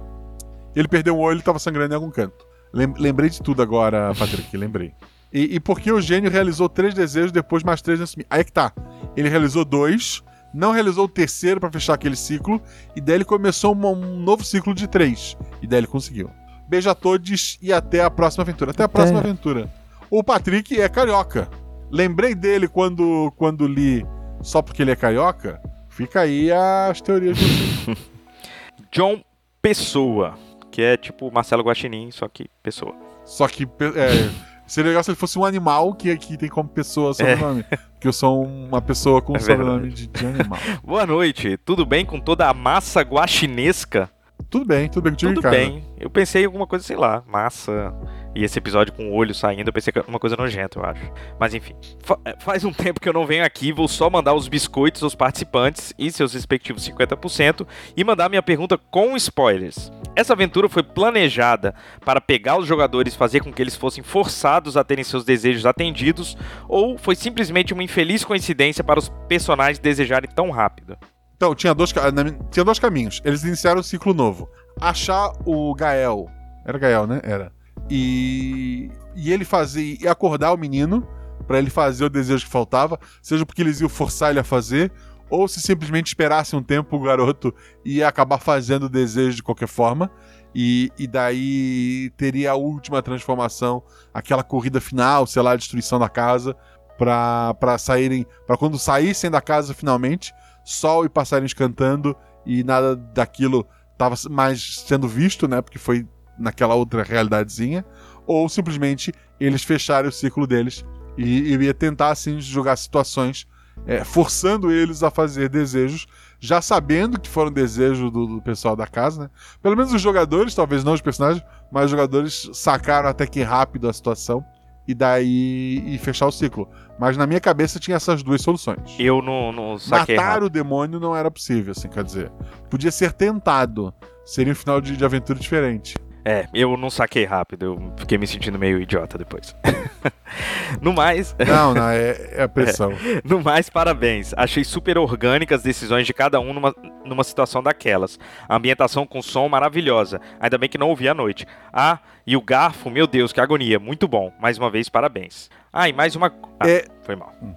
Ele perdeu um olho e tava sangrando em algum canto. Lembrei de tudo agora, [laughs] Patrick, lembrei. E, e porque o gênio realizou três desejos, depois mais três nesse. Aí que tá. Ele realizou dois, não realizou o terceiro para fechar aquele ciclo, e daí ele começou um, um, novo ciclo de três. E daí ele conseguiu. Beijo a todos e até a próxima aventura. Até a próxima aventura. O Patrick é carioca. lembrei dele quando, quando li só porque ele é carioca. Fica aí as teorias de vocês. [laughs] John Pessoa, que é tipo Marcelo Guaxinim, só que pessoa. Só que é, seria legal se ele fosse um animal que aqui tem como pessoa sobrenome. Porque eu sou uma pessoa com É sobrenome de, de animal. [laughs] Boa noite, tudo bem com toda a massa guaxinesca? Tudo bem, tudo bem contigo, Tudo Ricardo. bem. Eu pensei em alguma coisa, sei lá, massa. E esse episódio com o olho saindo, eu pensei que era uma coisa nojenta, eu acho. Mas enfim. Fa- eh, faz um [laughs] tempo que eu não venho aqui, vou só mandar os biscoitos aos participantes e seus respectivos 50% e mandar minha pergunta com spoilers. Essa aventura foi planejada para pegar os jogadores e fazer com que eles fossem forçados a terem seus desejos atendidos, ou foi simplesmente uma infeliz coincidência para os personagens desejarem tão rápido? Então, tinha dois, tinha dois caminhos. Eles iniciaram um ciclo novo. Achar o Gael. Era Gael, né? Era. E, e ele fazer. E acordar o menino pra ele fazer o desejo que faltava. Seja porque eles iam forçar ele a fazer. Ou se simplesmente esperasse um tempo o garoto ia acabar fazendo o desejo de qualquer forma. E, e daí teria a última transformação, aquela corrida final, sei lá, a destruição da casa, pra saírem. para quando saíssem da casa finalmente, sol e passarinhos cantando e nada daquilo estava mais sendo visto, né? Porque foi naquela outra realidadezinha. Ou simplesmente eles fecharem o ciclo deles e, e ia tentar assim jogar situações, é, forçando eles a fazer desejos, já sabendo que foram desejos do, do pessoal da casa, né? Pelo menos os jogadores, talvez não os personagens, mas os jogadores sacaram até que rápido a situação e daí e fechar o ciclo. Mas na minha cabeça tinha essas duas soluções. Eu não, não saquei Matar rápido. o demônio não era possível, assim, quer dizer. Podia ser tentado. Seria um final de, de aventura diferente. É, eu não saquei rápido, eu fiquei me sentindo meio idiota depois. [laughs] no mais, Não, não, [laughs] é, é a pressão. no mais, parabéns. Achei super orgânicas as decisões de cada um numa, numa situação daquelas. A ambientação com som maravilhosa. Ainda bem que não ouvi à noite. Ah, e o garfo, meu Deus, que agonia. Muito bom. Mais uma vez, parabéns. Ah, e mais uma. Ah, É- foi mal. Hum,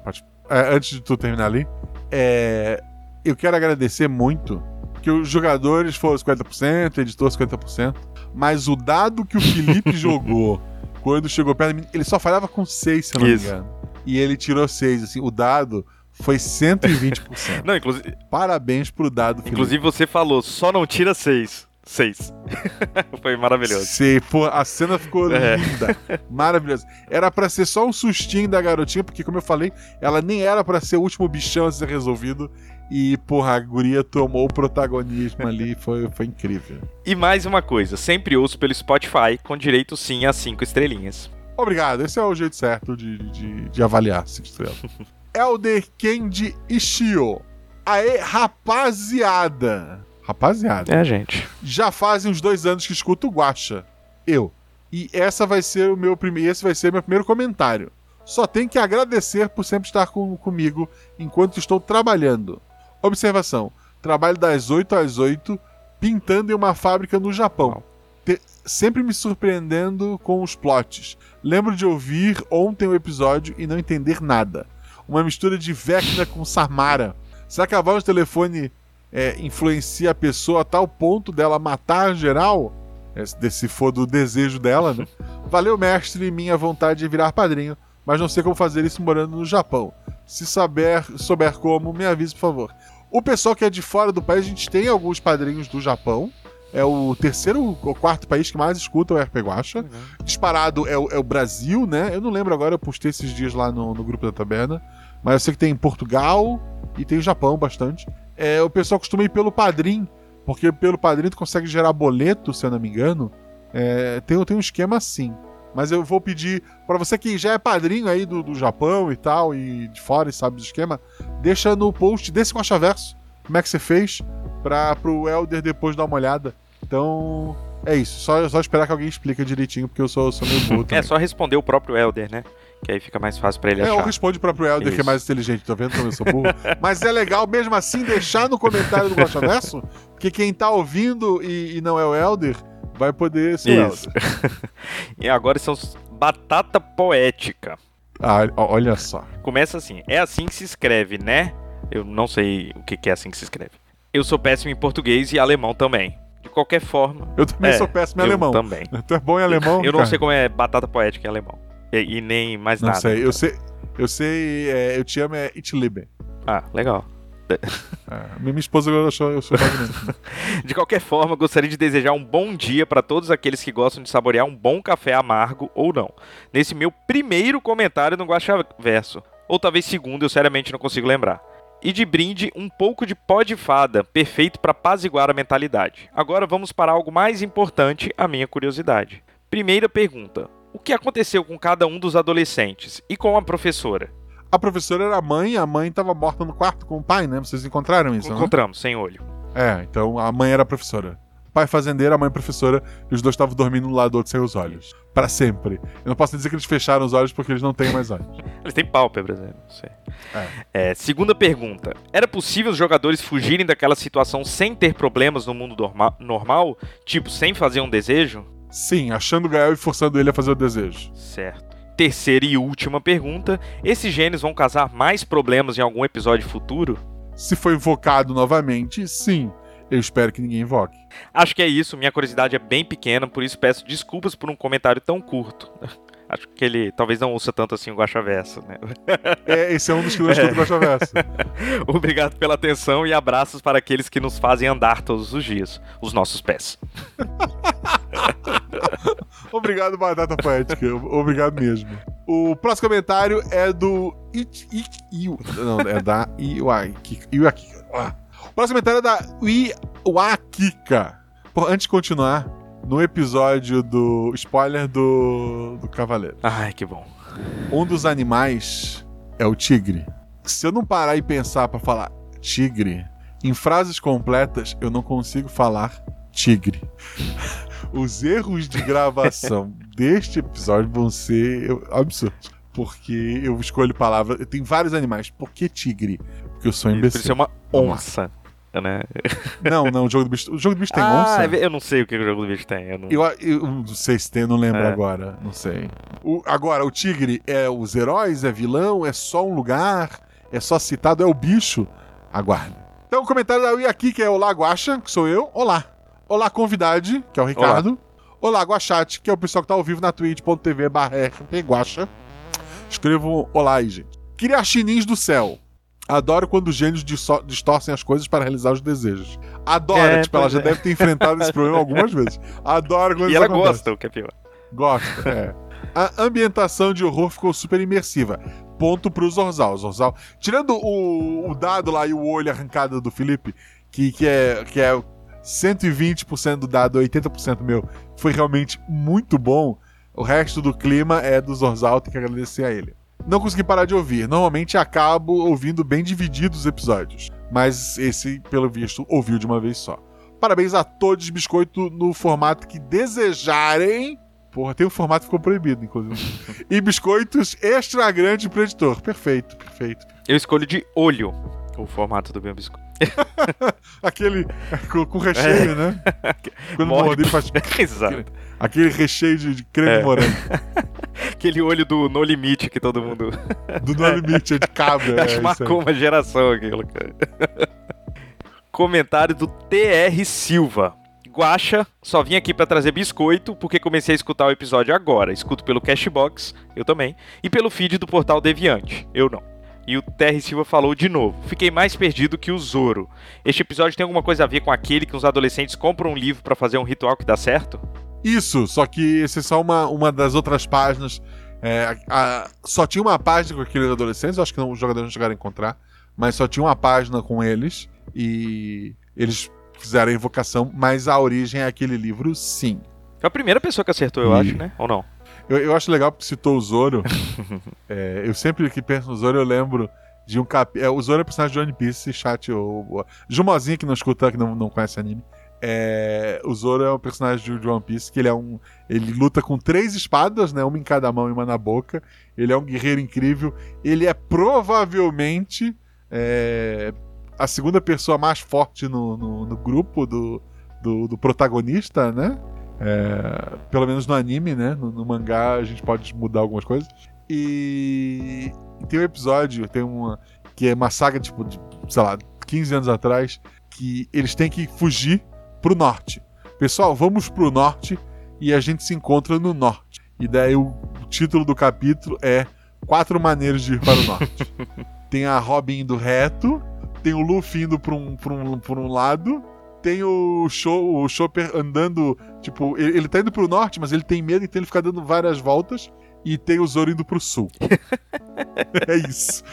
é, antes de tu terminar ali, é, eu quero agradecer muito que os jogadores foram 50%, editor 50%, mas o dado que o Felipe [laughs] jogou quando chegou perto de mim, ele só falhava com 6, se eu não Isso. me engano. E ele tirou 6, assim, o dado foi 120%. [laughs] Não, inclusive, Parabéns pro dado, Felipe. inclusive você falou, só não tira seis. Seis. [laughs] foi maravilhoso. Sim, pô, a cena ficou É. linda, maravilhosa. Era pra ser só um sustinho da garotinha, porque como eu falei, ela nem era pra ser o último bichão a ser resolvido. E, porra, a guria tomou o protagonismo ali, foi, foi incrível. E mais uma coisa, sempre ouço pelo Spotify, com direito sim a cinco estrelinhas. Obrigado, esse é o jeito certo de, de, de avaliar cinco estrelas. [laughs] Elder Kendi Ishio. Aê, rapaziada! Rapaziada. É, gente. já fazem uns dois anos que escuto o Guacha. Eu. E essa vai ser o meu primeiro. Esse vai ser meu primeiro comentário. Só tenho que agradecer por sempre estar com- comigo enquanto estou trabalhando. Observação: trabalho das 8 às 8, pintando em uma fábrica no Japão. Te- sempre me surpreendendo com os plots. Lembro de ouvir ontem o episódio e não entender nada. Uma mistura de Vecna com Samara. Será que a voz do telefone é, influencia a pessoa a tal ponto dela matar geral? É, se- for do desejo dela, né? [laughs] Valeu, mestre, minha vontade de virar padrinho, mas não sei como fazer isso morando no Japão. Se saber, souber como, me avise, por favor. O pessoal que é de fora do país, a gente tem alguns padrinhos do Japão. É o terceiro ou quarto país que mais escuta o RP Guacha. Disparado é o, é o Brasil, né? Eu não lembro agora, eu postei esses dias lá no, no grupo da taberna. Mas eu sei que tem Portugal e tem Japão bastante. É, o pessoal costuma ir pelo padrinho, porque pelo padrinho tu consegue gerar boleto, se eu não me engano. É, tem, tem um esquema assim. Mas eu vou pedir para você que já é padrinho aí do, do Japão e tal, e de fora e sabe do esquema, deixa no post desse Guaxaverso como é que você fez para pro Elder depois dar uma olhada. Então, é isso. Só, só esperar que alguém explique direitinho, porque eu sou, sou meio burro [laughs] É só responder o próprio Elder, né? Que aí fica mais fácil pra ele É, eu achar. respondo pro próprio Elder, que é mais inteligente, tá vendo como eu sou burro? [laughs] Mas é legal mesmo assim deixar no comentário do Guaxaverso, porque quem tá ouvindo e, e não é o Elder, vai poder ser o Isso. Elder. [laughs] e agora são batata poética. Ah, olha só. Começa assim, é assim que se escreve, né? Eu não sei o que que é assim que se escreve. Eu sou péssimo em português e alemão também. De qualquer forma. Eu também É, sou péssimo em eu alemão. também. Tu é bom em alemão? Eu não cara? sei como é batata poética em alemão. E, e nem mais Não nada. sei. Eu sei, Eu sei, é, eu te amo é It Liebe. Ah, legal. [laughs] É, minha esposa achou eu sou. [laughs] De qualquer forma, gostaria de desejar um bom dia para todos aqueles que gostam de saborear um bom café amargo ou não. Nesse meu primeiro comentário no Guaxa Verso. Ou talvez segundo, eu seriamente não consigo lembrar. E de brinde, um pouco de pó de fada, perfeito para apaziguar a mentalidade. Agora vamos para algo mais importante, a minha curiosidade. Primeira pergunta: O que aconteceu com cada um dos adolescentes e com a professora? A professora era a mãe, a mãe estava morta no quarto com o pai, né? Vocês encontraram isso, né? Encontramos, sem olho. É, então a mãe era a professora. O pai fazendeiro, a mãe professora, e os dois estavam dormindo um lado do outro sem os olhos. Para sempre. Eu não posso dizer que eles fecharam os olhos porque eles não têm mais olhos. [laughs] Eles têm pálpebras, né? Não sei. É, segunda pergunta. Era possível os jogadores fugirem daquela situação sem ter problemas no mundo norma normal? Tipo, sem fazer um desejo? Sim, achando o Gael e forçando ele a fazer o desejo. Certo. Terceira e última pergunta: esses gênios vão causar mais problemas em algum episódio futuro? Se for invocado novamente, sim. Eu espero que ninguém invoque. Acho que é isso, minha curiosidade é bem pequena, por isso peço desculpas por um comentário tão curto. [laughs] Acho que ele talvez não ouça tanto assim o Guaxa Verso, né? [laughs] É, esse é um dos que não escuta o Guaxa Verso. [laughs] Obrigado pela atenção e abraços para aqueles que nos fazem andar todos os dias, os nossos pés. [laughs] Obrigado, Batata Poética. Obrigado mesmo. O próximo comentário é do It, It, Iu. Não, é da Iwakika. Iwakika. O próximo comentário é da Iwakika. Antes de continuar, no episódio do spoiler do, do Cavaleiro. Ai, que bom. Um dos animais é o tigre. Se eu não parar e pensar para falar tigre, em frases completas eu não consigo falar tigre. [laughs] Os erros de gravação [laughs] deste episódio vão ser absurdos. Porque eu escolho palavras. Tem vários animais. Por que tigre? Porque eu sou imbecil. Isso é uma onça. Né? [laughs] Não, não, o jogo do bicho, o jogo do bicho tem ah, onça? Eu não sei o que o jogo do bicho tem. Eu não, eu, eu não sei se tem, não lembro é. agora. Não sei. O, agora, o tigre é os heróis, é vilão, é só um lugar, é só citado, é o bicho. Aguarde. Então, o comentário da Ui aqui, que é Olá Guacha, que sou eu. Olá. Olá, convidade, que é o Ricardo. Olá, Olá Guachate, que é o pessoal que tá ao vivo na twitch.tv barra Guacha. Escrevam olá aí, gente. Criachinins do céu. Adoro quando os gênios distorcem as coisas para realizar os desejos. Adoro, é, tipo, ela já é. deve ter enfrentado esse problema algumas vezes. Adoro quando E ela acontece. gosta, o que é pior. Gosta, é. A ambientação de horror ficou super imersiva. Ponto pro Zorzal. Zorzal. Tirando o, o dado lá e o olho arrancado do Felipe, que, que, é, que é 120% do dado, 80% meu, foi realmente muito bom. O resto do clima é do Zorzal, tem que agradecer a ele. Não consegui parar de ouvir. Normalmente acabo ouvindo bem divididos os episódios. Mas esse, pelo visto, ouviu de uma vez só. Parabéns a todos, biscoito, no formato que desejarem. Porra, tem um formato que ficou proibido, inclusive. [laughs] e biscoitos extra grande pro editor. Perfeito, perfeito. Eu escolho de olho o formato do meu biscoito. [laughs] Aquele com, com recheio, é. né? [laughs] Quando morder faz. [laughs] Exato. Aquele recheio de, de creme é. morango. Aquele olho do No Limite que todo mundo. Do No Limite, é de cabra. Acho que é, marcou uma geração aquilo, cara. Comentário do TR Silva. Guacha, só vim aqui para trazer biscoito porque comecei a escutar o episódio agora. Escuto pelo Cashbox, eu também, e pelo feed do portal Deviante, eu não. E o Terry Silva falou de novo. Fiquei mais perdido que o Zoro. Este episódio tem alguma coisa a ver com aquele que os adolescentes compram um livro para fazer um ritual que dá certo? Isso, só que esse é só uma, uma das outras páginas. É, a, só tinha uma página com aqueles adolescentes, acho que não, os jogadores não chegaram a encontrar, mas só tinha uma página com eles e eles fizeram a invocação, mas a origem é aquele livro, sim. Foi a primeira pessoa que acertou, eu e... acho, né? Ou não? Eu, eu acho legal porque citou o Zoro. [laughs] é, eu sempre que penso no Zoro, eu lembro de um cap... É, o Zoro é personagem de One Piece, chat. O, Jumozinho que não escuta, que não, não conhece anime. É, o Zoro é um personagem de One Piece que ele é um. Ele luta com três espadas, né? Uma em cada mão e uma na boca. Ele é um guerreiro incrível. Ele é provavelmente é, a segunda pessoa mais forte no, no, no grupo do, do, do, protagonista, né? É, pelo menos no anime, né? No, no, mangá a gente pode mudar algumas coisas. E tem um episódio, tem uma. que é uma saga, tipo, de, sei lá, 15 anos atrás, que eles têm que fugir pro norte. Pessoal, vamos pro norte e a gente se encontra no norte. E daí o, título do capítulo é quatro maneiras de ir para o norte. [laughs] tem a Robin indo reto, tem o Luffy indo pra um, pra um, pra um lado, tem o, show, o Chopper andando, tipo, ele, ele tá indo pro norte, mas ele tem medo, então ele fica dando várias voltas. E tem o Zoro indo pro sul. [laughs] é isso.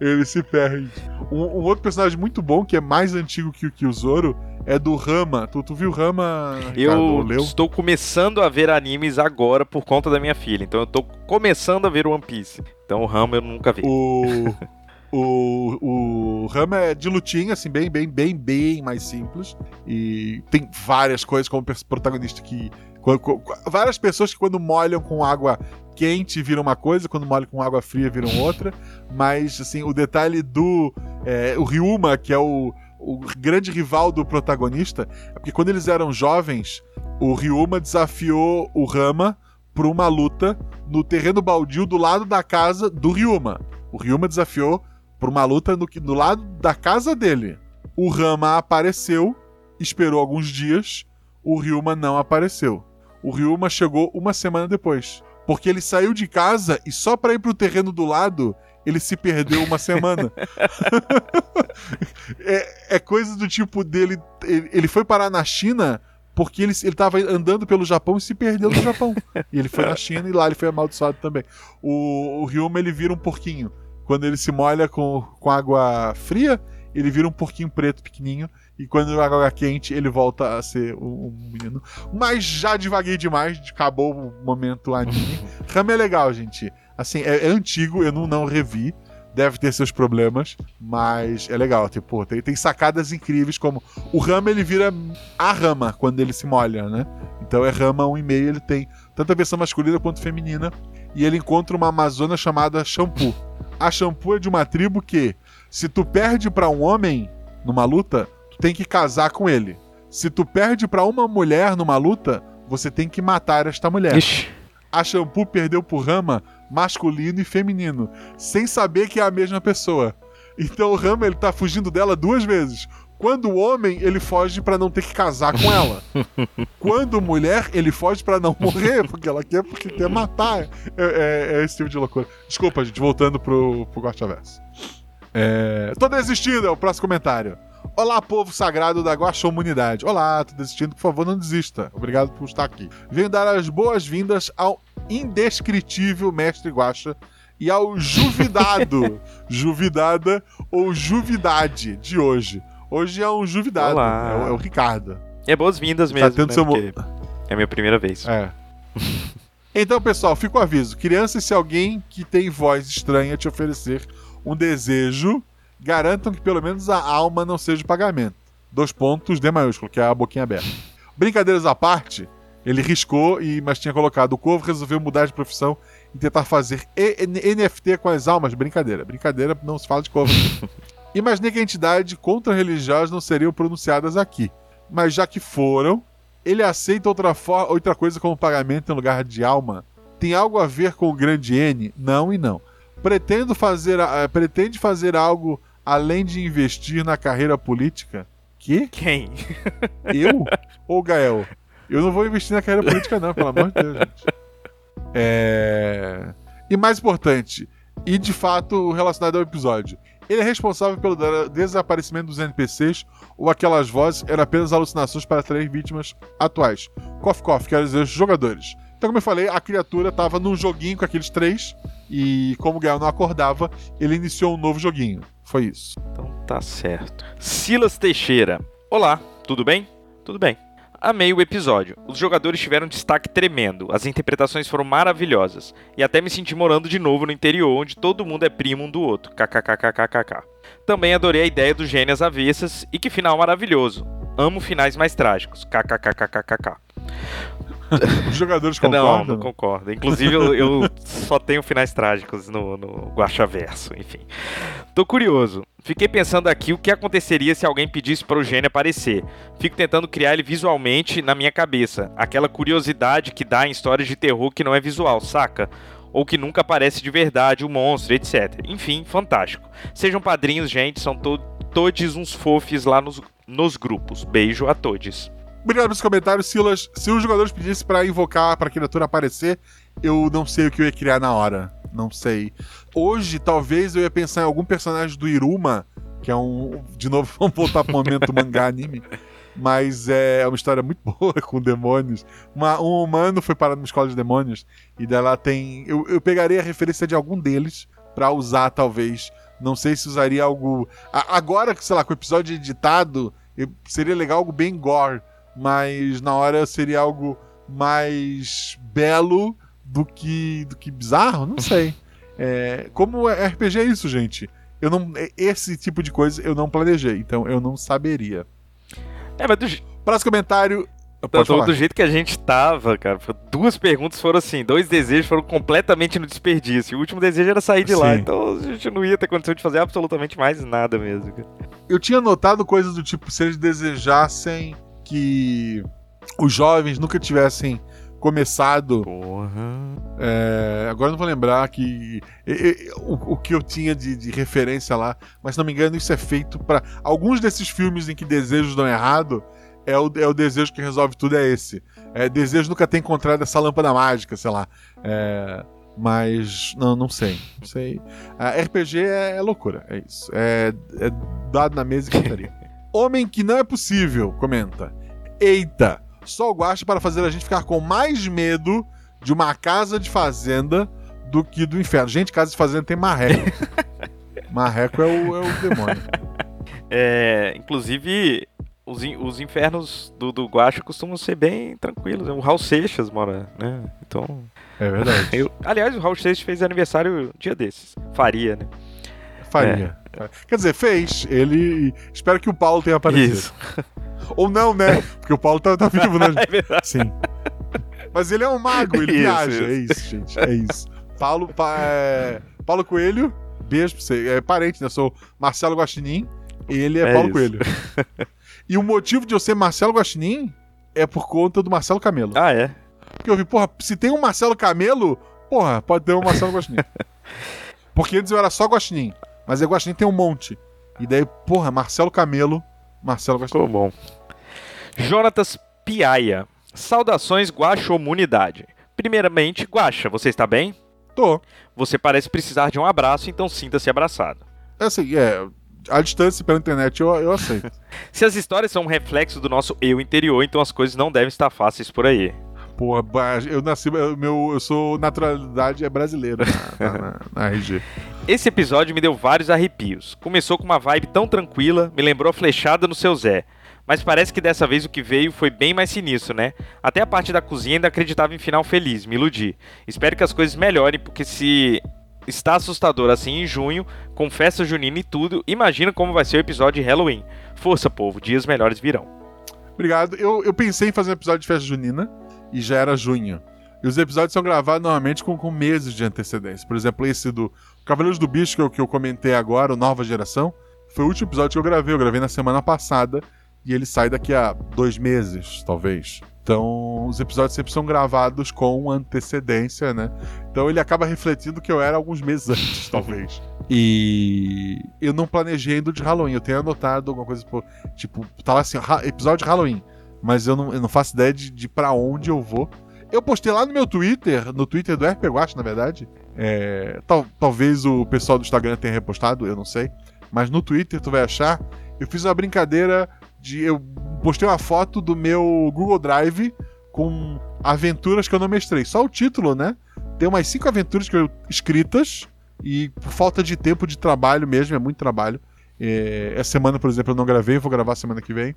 Ele se perde. Um, um, outro personagem muito bom, que é mais antigo que, que o Zoro, é do Rama. Tu, tu viu Rama? Eu estou começando a ver animes agora por conta da minha filha. Então eu estou começando a ver One Piece. Então o Rama eu nunca vi. O. [laughs] O, o Rama é de lutinha, assim, bem, bem, bem, bem mais simples. E tem várias coisas como protagonista que. Várias pessoas que quando molham com água quente viram uma coisa, quando molham com água fria viram outra. [laughs] Mas, assim, o detalhe do. É, o Ryuma, que é o, o grande rival do protagonista, é porque quando eles eram jovens, o Ryuma desafiou o Rama para uma luta no terreno baldio do lado da casa do Ryuma. O Ryuma desafiou por uma luta no, no lado da casa dele. O Rama apareceu, esperou alguns dias, o Ryuma não apareceu. O Ryuma chegou uma semana depois. Porque ele saiu de casa e só para ir pro terreno do lado, ele se perdeu uma semana. [laughs] é, é, coisa do tipo dele. Ele foi parar na China porque ele, ele tava andando pelo Japão e se perdeu no Japão. e ele foi na China e lá ele foi amaldiçoado também. O, o Ryuma ele vira um porquinho quando ele se molha com, com água fria, ele vira um porquinho preto pequenininho. E quando a água quente, ele volta a ser um, um menino. Mas já devaguei demais, acabou o momento anime. [laughs] Rama é legal, gente. Assim, é, é, antigo, eu não, não revi. Deve ter seus problemas, mas é legal. Tipo, tem, tem sacadas incríveis, como o Rama ele vira a Rama quando ele se molha, né? Então é Rama 1,5, ele tem tanto a versão masculina quanto feminina. E ele encontra uma amazona chamada Shampoo a shampoo é de uma tribo que, se tu perde para um homem numa luta, tu tem que casar com ele. Se tu perde para uma mulher numa luta, você tem que matar esta mulher. Ixi. A shampoo perdeu por Rama masculino e feminino, sem saber que é a mesma pessoa. Então o Rama ele tá fugindo dela duas vezes. Quando homem, ele foge para não ter que casar com ela. [laughs] Quando mulher, ele foge para não morrer, porque ela quer porque quer matar. É, é, é, esse tipo de loucura. Desculpa, gente, voltando pro, pro Guaxaverso. É... Tô desistindo, é o próximo comentário. Olá, povo sagrado da Guaxomunidade. Olá, tô desistindo, por favor, não desista. Obrigado por estar aqui. Venho dar as boas-vindas ao indescritível mestre Guaxa e ao juvidado, [laughs] juvidada ou juvidade de hoje. Hoje é um juvidado. É o, é o, Ricardo. É boas-vindas tá mesmo. Tá tendo né? seu... Porque é a minha primeira vez. É. [laughs] então, pessoal, fica o aviso. Crianças, se alguém que tem voz estranha te oferecer um desejo, garantam que pelo menos a alma não seja pagamento. Dois pontos, D maiúsculo, que é a boquinha aberta. Brincadeiras à parte, ele riscou, e mas tinha colocado. O Corvo resolveu mudar de profissão e tentar fazer NFT com as almas. Brincadeira. Brincadeira, não se fala de Corvo. [laughs] Imaginei que a entidade contra-religiosa não seriam pronunciadas aqui, mas já que foram, ele aceita outra, outra coisa como pagamento em lugar de alma? Tem algo a ver com o grande N? Não e não. Pretendo fazer, uh, pretende fazer algo além de investir na carreira política? Que? Quem? [laughs] Eu? Ou Gael? Eu não vou investir na carreira política, não, pelo amor de Deus, gente. É... E mais importante, e de fato relacionado ao episódio, ele é responsável pelo desaparecimento dos NPCs ou aquelas vozes eram apenas alucinações para atrair vítimas atuais. Cof Cof, quer dizer, os jogadores. Então, como eu falei, a criatura estava num joguinho com aqueles três e, como o Gael não acordava, ele iniciou um novo joguinho. Foi isso. Então tá certo. Silas Teixeira. Olá, tudo bem? Tudo bem amei o episódio. Os jogadores tiveram um destaque tremendo, as interpretações foram maravilhosas, e até me senti morando de novo no interior, onde todo mundo é primo um do outro. KKKKKK. Também adorei a ideia do gênios avessas e que final maravilhoso. Amo finais mais trágicos. KKKKKK. [laughs] Os jogadores concordam? Não, não concordo. Inclusive, eu, eu só tenho finais trágicos no, no Guaxaverso, enfim. Tô curioso. Fiquei pensando aqui o que aconteceria se alguém pedisse para o gênio aparecer. Fico tentando criar ele visualmente na minha cabeça. Aquela curiosidade que dá em histórias de terror que não é visual, saca? Ou que nunca aparece de verdade o monstro, etc. Enfim, fantástico. Sejam padrinhos, gente, são to todos uns fofes lá nos, nos grupos. Beijo a todos. Obrigado pelos comentários, Silas. Se os jogadores pedissem para invocar para criatura aparecer, eu não sei o que eu ia criar na hora. Não sei. Hoje, talvez eu ia pensar em algum personagem do Iruma, que é um. De novo, [laughs] vamos voltar pro momento mangá anime. Mas é uma história muito [laughs] boa com demônios. Uma, um humano foi parar numa escola de demônios e dela tem. Eu, eu pegaria a referência de algum deles pra usar, talvez. Não sei se usaria algo. A- agora, sei lá, com o episódio editado, eu- seria legal algo bem gore. Mas na hora seria algo mais belo do que, do que bizarro? Não sei. É, como é RPG é isso, gente? Eu não, é- esse tipo de coisa eu não planejei, então eu não saberia. É, mas do, Próximo comentário. Pode do- jeito que a gente tava, cara, duas perguntas foram assim, dois desejos foram completamente no desperdício. O último desejo era sair de lá, Sim. então a gente não ia ter condição de fazer absolutamente mais nada mesmo. cara. Eu tinha notado coisas do tipo, se eles desejassem que os jovens nunca tivessem começado. Porra. é, agora eu não vou lembrar que e- e- o, o que eu tinha de, de referência lá, mas se não me engano, isso é feito para alguns desses filmes em que desejos dão errado. É o, é o desejo que resolve tudo, é esse. É, desejo nunca ter encontrado essa lâmpada mágica, sei lá. É, mas não, não sei. Não sei. Ah, RPG é, é loucura, é isso. É, é dado na mesa e gritaria. Homem que não é possível, comenta. Eita, só o guache para fazer a gente ficar com mais medo de uma casa de fazenda do que do inferno. Gente, casa de fazenda tem marreco. [laughs] marreco é o, é o demônio. [laughs] É, inclusive, os, in- os infernos do, do Guacha costumam ser bem tranquilos. O Raul Seixas mora, né? Então. É verdade. [laughs] eu- aliás, o Raul Seixas fez aniversário dia desses. Faria, né? Faria. Quer dizer, fez. Ele. Espero que o Paulo tenha aparecido. Isso. [laughs] Ou não, né? Porque o Paulo tá, tá vivo, né? [laughs] É. Sim. Mas ele é um mago, ele [laughs] Isso, viaja. É isso. isso, gente. É isso. Paulo, pa- é, Paulo Coelho, beijo pra você. É parente, né? Sou Marcelo Guaxinim ele é, É Paulo isso. Coelho. e o motivo de eu ser Marcelo Guaxinim é por conta do Marcelo Camelo. Ah, é? Porque eu vi, porra, se tem um Marcelo Camelo, porra, pode ter um Marcelo Guaxinim. Porque antes eu era só Guaxinim, mas aí Guaxinim tem um monte. E daí, porra, Marcelo Camelo, Marcelo Guaxinim. Ficou bom. Jonatas Piaia. Saudações, Guaxomunidade. Primeiramente, Guaxa, você está bem? Tô. Você parece precisar de um abraço, então sinta-se abraçado. É assim, é. A distância pela internet eu, eu aceito. [laughs] Se as histórias são um reflexo do nosso eu interior, então as coisas não devem estar fáceis por aí. Porra, eu nasci. Eu, meu, eu sou naturalidade é brasileira [laughs] na, na, na- na RG. Esse episódio me deu vários arrepios. Começou com uma vibe tão tranquila, me lembrou a flechada no seu Zé. Mas parece que dessa vez o que veio foi bem mais sinistro, né? Até a parte da cozinha ainda acreditava em final feliz, me iludi. Espero que as coisas melhorem, porque se está assustador assim em junho, com festa junina e tudo, imagina como vai ser o episódio de Halloween. Força, povo, dias melhores virão. Obrigado. Eu, eu pensei em fazer um episódio de festa junina e já era junho. E os episódios são gravados normalmente com, com meses de antecedência. Por exemplo, esse do Cavaleiros do Bicho, que eu, que eu comentei agora, o Nova Geração, foi o último episódio que eu gravei. Eu gravei na semana passada e ele sai daqui a dois meses, talvez. Então, os episódios sempre são gravados com antecedência, né? Então ele acaba refletindo que eu era alguns meses [laughs] antes, talvez. E eu não planejei ainda o de Halloween. Eu tenho anotado alguma coisa, pô, tipo, tá assim, "Ha- episódio de Halloween. Mas eu não, eu não faço ideia de, de para onde eu vou. Eu postei lá no meu Twitter, no Twitter do RP Guache, na verdade. É, tal, talvez o pessoal do Instagram tenha repostado, eu não sei. Mas no Twitter tu vai achar. Eu fiz uma brincadeira de. Eu postei uma foto do meu Google Drive com aventuras que eu não mestrei. Só o título, né? Tem umas cinco aventuras que eu, escritas. E por falta de tempo de trabalho mesmo, é muito trabalho. É, essa semana, por exemplo, eu não gravei, vou gravar semana que vem.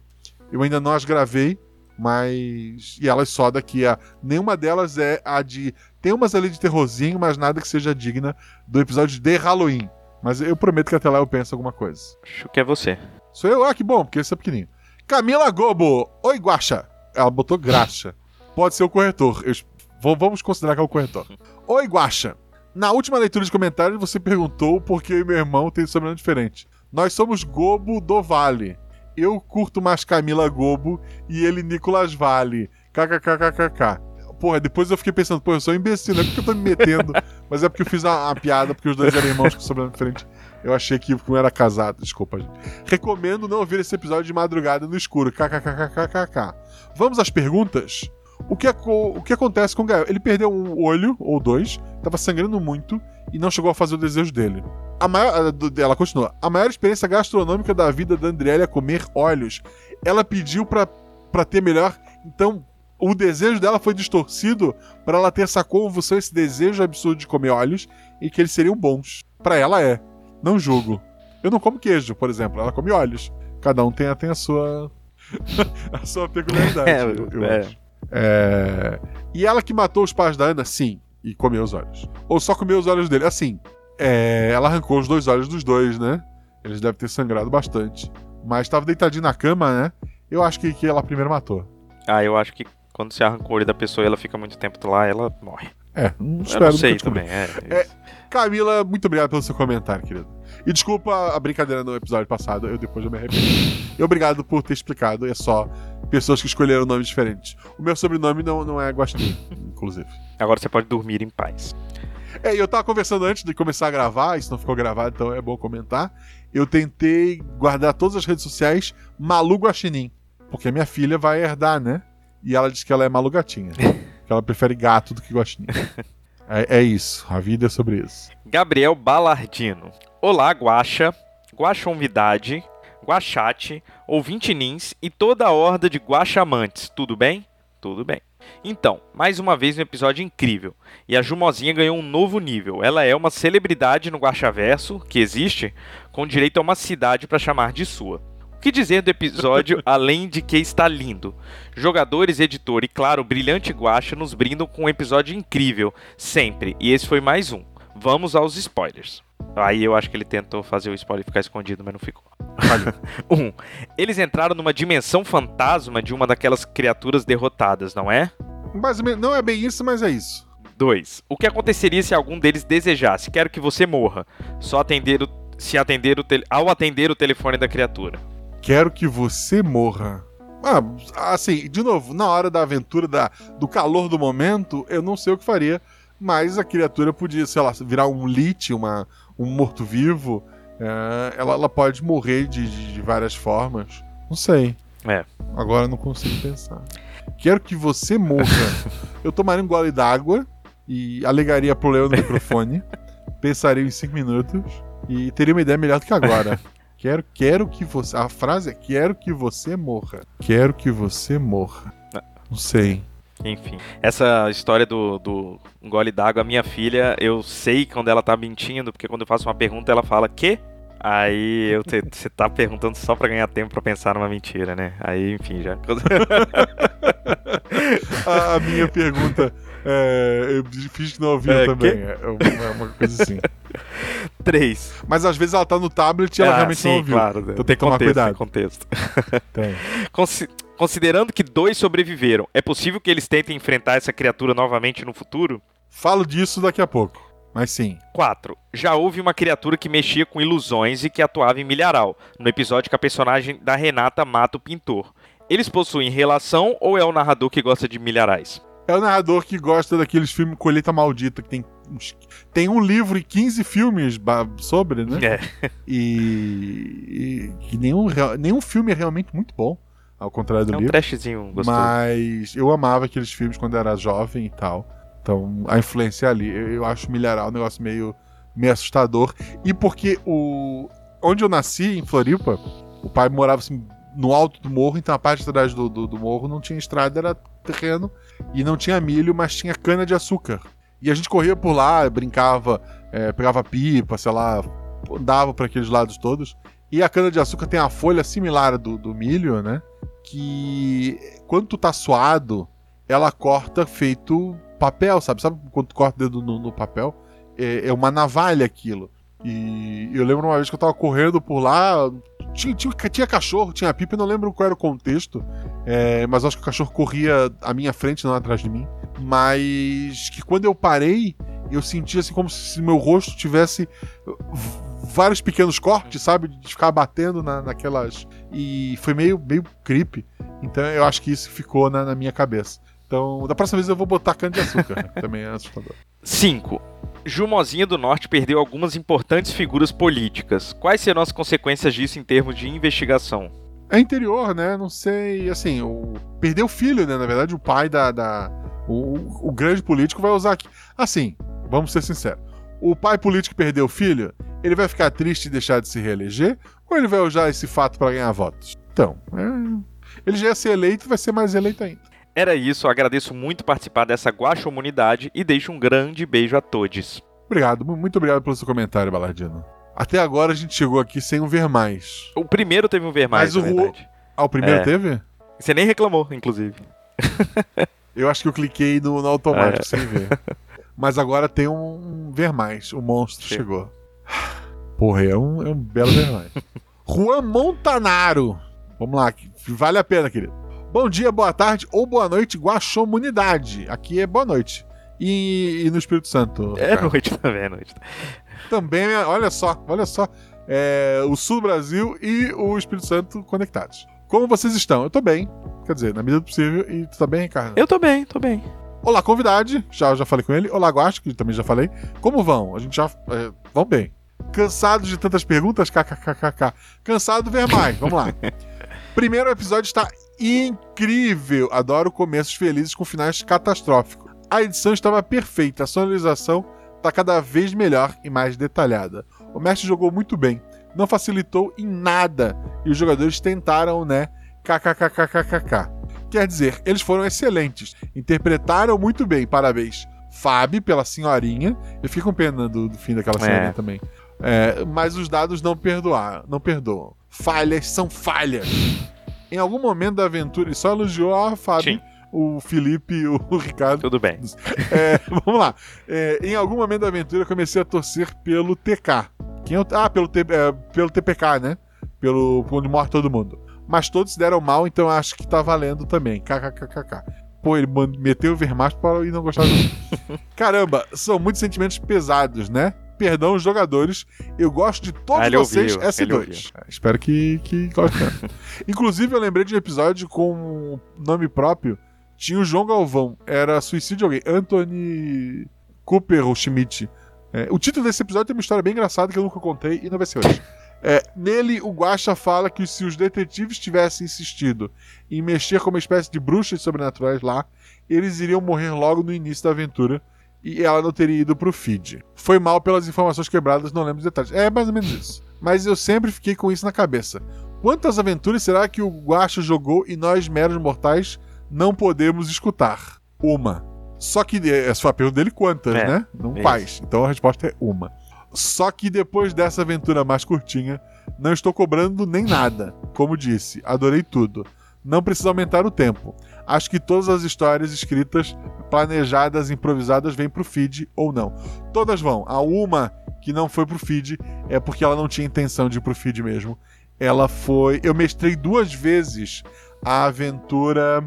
Eu ainda não as gravei, mas. E elas só daqui a. Nenhuma delas é a de. Tem umas ali de terrorzinho, mas nada que seja digna do episódio de Halloween. Mas eu prometo que até lá eu penso alguma coisa. Acho que é você. Sou eu? Ah, que bom, porque esse é pequenininho. Camila Gobo. Oi, Guaxa. Ela botou graxa. Pode ser o corretor. Eu- vamos considerar que é o corretor. Oi, Guaxa. Na última leitura de comentários, você perguntou por que eu e meu irmão têm sobrenome diferente. Nós somos Gobo do Vale. Eu curto mais Camila Gobo e ele Nicolas Vale. KKKKKK. Porra, depois eu fiquei pensando, pô, eu sou um imbecil, não é porque eu tô me metendo, [laughs] mas é porque eu fiz uma, piada, porque os dois eram irmãos com sobrenome diferente. Eu achei que eu era casado, desculpa, gente. Recomendo não ouvir esse episódio de madrugada no escuro. KKKKKK. Vamos às perguntas? O que, o que acontece com o Gael? Ele perdeu um olho, ou dois, tava sangrando muito, e não chegou a fazer o desejo dele. A maior, ela continua. A maior experiência gastronômica da vida da Andriele é comer olhos. Ela pediu pra, pra ter melhor, então o desejo dela foi distorcido pra ela ter essa convulsão, esse desejo absurdo de comer olhos e que eles seriam bons. Pra ela é. Não julgo. Eu não como queijo, por exemplo. Ela come olhos. Cada um tem, tem a sua. [laughs] a sua peculiaridade. É, eu, eu é. acho. É, E ela que matou os pais da Ana, sim. E comeu os olhos. Ou só comeu os olhos dele. Assim, é, ela arrancou os dois olhos dos dois, né? Eles devem ter sangrado bastante. Mas estava deitadinho na cama, né? Eu acho que, que ela primeiro matou. Ah, eu acho que quando você arranca o olho da pessoa e ela fica muito tempo lá, ela morre. É, não Eu não sei também. É, É. Camila, muito obrigado pelo seu comentário, querido. E desculpa a brincadeira no episódio passado, eu depois eu me arrependi. E obrigado por ter explicado, é só pessoas que escolheram nomes diferentes. O meu sobrenome não, não é Guaxinim, inclusive. Agora você pode dormir em paz. É, eu tava conversando antes de começar a gravar, isso não ficou gravado, então é bom comentar. Eu tentei guardar todas as redes sociais Malu Guaxinim, porque minha filha vai herdar, né? E ela diz que ela é Malu Gatinha, [laughs] que ela prefere gato do que Guaxinim. É, é isso, a vida é sobre isso. Gabriel Balardino. Olá, Guaxa, Guaxonvidade, Guaxate, ouvinte Nins e toda a horda de Guaxamantes. Tudo bem? Tudo bem. Então, mais uma vez um episódio incrível. E a Jumozinha ganhou um novo nível. Ela é uma celebridade no Guaxaverso, que existe, com direito a uma cidade para chamar de sua. O que dizer do episódio, [laughs] além de que está lindo? Jogadores, editor e, claro, brilhante Guaxa nos brindam com um episódio incrível, sempre. E esse foi mais um. Vamos aos spoilers. Aí eu acho que ele tentou fazer o spoiler ficar escondido, mas não ficou. 1. [laughs] Um, eles entraram numa dimensão fantasma de uma daquelas criaturas derrotadas, não é? Menos, não é bem isso, mas é isso. 2. O que aconteceria se algum deles desejasse? Quero que você morra. Só atender o, se atender o tele- ao atender o telefone da criatura. Quero que você morra. Ah, assim, de novo, na hora da aventura, da, do calor do momento, eu não sei o que faria, mas a criatura podia, sei lá, virar um lit, uma, um morto-vivo. é, ela, ela pode morrer de, de- de várias formas. Não sei. É. Agora não consigo pensar. Quero que você morra. [laughs] eu tomaria um gole d'água e alegaria problema no microfone. [laughs] pensaria em cinco minutos e teria uma ideia melhor do que agora. [laughs] Quero, quero que você. A frase é: Quero que você morra. Quero que você morra. Não sei. Enfim, essa história do, do gole d'água, a minha filha, eu sei quando ela tá mentindo, porque quando eu faço uma pergunta, ela fala que? Aí eu te- [laughs] você tá perguntando só pra ganhar tempo pra pensar numa mentira, né? Aí, enfim, já. [laughs] A, a minha pergunta. É, eu fiz que não ouviu É, também. quê? É uma, é uma coisa assim. [laughs] 3. Mas às vezes ela tá no tablet e ela realmente Ah, sim, não ouviu. claro. Então tem tem que tomar contexto, cuidado. tem contexto. Tem. Consi- Considerando que dois sobreviveram, é possível que eles tentem enfrentar essa criatura novamente no futuro? Falo disso daqui a pouco. Mas sim. 4. Já houve uma criatura que mexia com ilusões e que atuava em milharal, no episódio que a personagem da Renata mata o pintor. Eles possuem relação ou é o narrador que gosta de milharais? É o narrador que gosta daqueles filmes Colheita Maldita, que tem tem um livro e 15 filmes sobre, né? É. E, e que nenhum, nenhum filme é realmente muito bom, ao contrário do É um livro. trashzinho gostoso. Mas eu amava aqueles filmes quando era jovem e tal. Então a influência é ali. Eu, eu acho Milharal um negócio meio, meio assustador. E porque o. Onde eu nasci, em Floripa, o pai morava assim, no alto do morro, então a parte de trás do, do, do morro não tinha estrada, era terreno. E não tinha milho, mas tinha cana de açúcar. E a gente corria por lá, brincava, é, pegava pipa, sei lá, andava para aqueles lados todos. E a cana de açúcar tem a folha similar do, do milho, né? Que quando tu tá suado, ela corta feito papel, sabe? Sabe quando tu corta o dedo no, no papel? É, é uma navalha aquilo. E eu lembro uma vez que eu tava correndo por lá, tinha, tinha, tinha cachorro, tinha pipa, não lembro qual era o contexto, é, mas acho que o cachorro corria à minha frente, não atrás de mim. Mas que quando eu parei, eu senti assim como se meu rosto tivesse vários pequenos cortes, sabe? De ficar batendo na, naquelas. E foi meio, meio creepy. Então eu acho que isso ficou na, na minha cabeça. Então, da próxima vez eu vou botar cana de açúcar, que também é assustador. 5. Jumozinha do Norte perdeu algumas importantes figuras políticas. Quais serão as consequências disso em termos de investigação? É interior, né? Não sei, assim, o... perdeu o filho, né? Na verdade, o pai da. da... O, o grande político vai usar aqui. Assim, vamos ser sinceros. O pai político perdeu o filho, ele vai ficar triste e deixar de se reeleger? Ou ele vai usar esse fato para ganhar votos? Então, é... ele já ia ser eleito vai ser mais eleito ainda. Era isso, agradeço muito participar dessa guaxomunidade e deixo um grande beijo a todos. Obrigado, muito obrigado pelo seu comentário, Balardino. Até agora a gente chegou aqui sem um ver mais. O primeiro teve um ver mais, Mas o verdade. Ah, o primeiro É. teve? Você nem reclamou, inclusive. [laughs] Eu acho que eu cliquei no, no automático É. sem ver. Mas agora tem um, um ver mais. O monstro Sim. chegou. Porra, é um, é um belo [laughs] mais. Juan Montanaro. Vamos lá, vale a pena, querido. Bom dia, boa tarde ou boa noite, Guaxomunidade. Aqui é boa noite. E, e no Espírito Santo. É cara? noite também, é noite. Também, é- olha só, olha só. É, o sul do Brasil e o Espírito Santo conectados. Como vocês estão? Eu tô bem. Quer dizer, na medida do possível. E tu tá bem, Ricardo? Eu tô bem, tô bem. Olá, convidade. Já, já falei com ele. Olá, Guacho, que também já falei. Como vão? A gente já. É, vão bem. Cansado de tantas perguntas? KKKKK. Cansado de ver mais. Vamos lá. Primeiro episódio está incrível. Adoro começos felizes com finais catastróficos. A edição estava perfeita. A sonorização está cada vez melhor e mais detalhada. O mestre jogou muito bem. Não facilitou em nada. E os jogadores tentaram, né? KKKKKK. Quer dizer, eles foram excelentes. Interpretaram muito bem. Parabéns. Fábio, pela senhorinha. Eu fico com pena do, do fim daquela É. senhorinha também. É, mas os dados não perdoar, não perdoam. Falhas são falhas. Em algum momento da aventura, e só elogiou a Fábio, Sim. o Felipe e o, [laughs] Ricardo. Tudo bem. É, vamos lá. É, em algum momento da aventura, eu comecei a torcer pelo TK. Quem é o- ah, pelo, T- é, pelo TPK, né? Pelo onde morre todo mundo. Mas todos se deram mal, então acho que tá valendo também. KKKKK. Pô, ele meteu o Vermacho para e não gostar do. [laughs] Caramba, são muitos sentimentos pesados, né? Perdão, os jogadores. Eu gosto de todos Ah, ele vocês, ouviu, ele S2. ouviu. É, Espero que, que gostem. [laughs] Inclusive, eu lembrei de um episódio com nome próprio. Tinha o João Galvão. Era suicídio de alguém. Anthony Cooper ou Schmidt. É, o título desse episódio tem uma história bem engraçada que eu nunca contei e não vai ser hoje. É, nele, o Guaxa fala que se os detetives tivessem insistido em mexer com uma espécie de bruxas sobrenaturais lá, eles iriam morrer logo no início da aventura e ela não teria ido pro feed. Foi mal pelas informações quebradas, não lembro os detalhes. É mais ou menos isso. Mas eu sempre fiquei com isso na cabeça. Quantas aventuras será que o Guaxa jogou e nós, meros mortais, não podemos escutar? Uma. Só que, essa foi a pergunta dele, quantas, É, né? Não isso. quais. Então a resposta é uma. Só que depois dessa aventura mais curtinha, não estou cobrando nem nada. Como disse, adorei tudo. Não precisa aumentar o tempo. Acho que todas as histórias escritas, planejadas, improvisadas, vêm pro feed ou não. Todas vão. A uma que não foi pro feed é porque ela não tinha intenção de ir pro feed mesmo. Ela foi. Eu mestrei duas vezes a aventura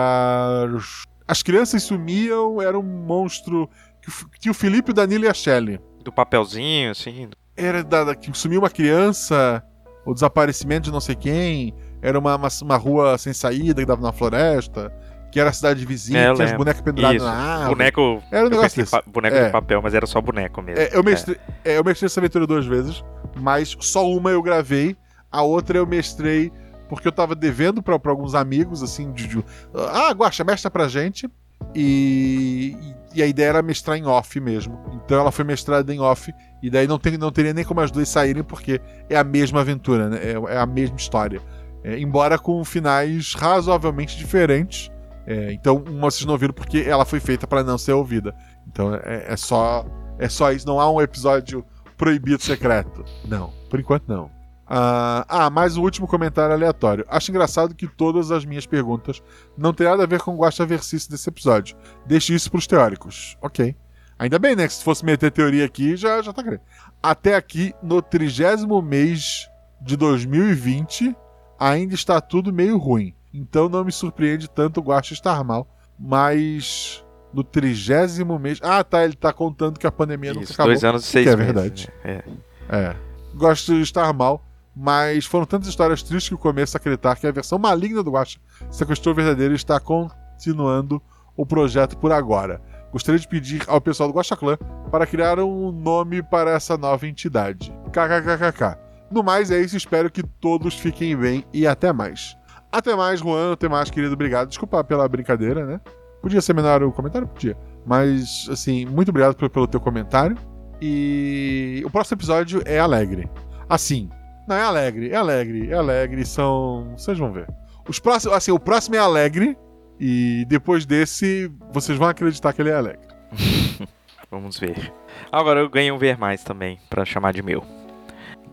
das. As crianças sumiam, era um monstro. Que, o F- que o Felipe, o Danilo e a Shelley. Do papelzinho, assim. Era da, da- que sumiu uma criança, o desaparecimento de não sei quem. Era uma, uma, uma rua sem saída que dava na floresta. Que era a cidade vizinha, É, tinha as lembro. bonecas penduradas Isso. na árvore. Boneco. Era um negócio desse. boneco É. de papel, mas era só boneco mesmo. É, eu, mestrei, é, eu mestrei essa aventura duas vezes, mas só uma eu gravei, a outra eu mestrei porque eu tava devendo pra, pra alguns amigos, assim, de, de- ah, Guaxa, mestra pra gente. E, e a ideia era mestrar em off mesmo. Então ela foi mestrada em off, e daí não, tem, não teria nem como as duas saírem, porque é a mesma aventura, né? É, é a mesma história. É, embora com finais razoavelmente diferentes. É, então, uma vocês não viram porque ela foi feita pra não ser ouvida. Então é, é só é só isso. Não há um episódio proibido secreto. Não, por enquanto não. Ah, ah, mais um último comentário aleatório. Acho engraçado que todas as minhas perguntas não têm nada a ver com o Guaxa Versice desse episódio. Deixe isso pros teóricos. Ok. Ainda bem, né? Que se fosse meter teoria aqui, já, já tá querendo. Até aqui, no trigésimo mês de 2020, ainda está tudo meio ruim. Então não me surpreende tanto o Guaxa estar mal. Mas no trigésimo mês. Ah, tá. Ele tá contando que a pandemia nunca Isso, acabou. dois anos e seis que é meses. verdade. né? É. É. Gosto de estar mal, mas foram tantas histórias tristes que eu começo a acreditar que a versão maligna do Guacha sequestrou o verdadeiro e está continuando o projeto por agora. Gostaria de pedir ao pessoal do Guacha Clã para criar um nome para essa nova entidade. KKKKK. No mais é isso, espero que todos fiquem bem e até mais. Até mais, Juan, até mais, querido, obrigado. Desculpa pela brincadeira, né? Podia ser menor o comentário? Podia. Mas, assim, muito obrigado pelo, teu comentário. E o próximo episódio é alegre. Assim, não é alegre, é alegre, é alegre. São. Vocês vão ver. Os próximos, assim, o próximo é alegre. E depois desse, vocês vão acreditar que ele é alegre. [laughs] Vamos ver. Agora eu ganho um ver mais também, pra chamar de meu.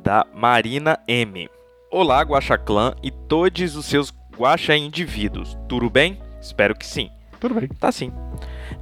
Da Marina M. Olá, Guaxa Clã e todos os seus Guaxa indivíduos. Tudo bem? Espero que sim. Tudo bem. Tá sim.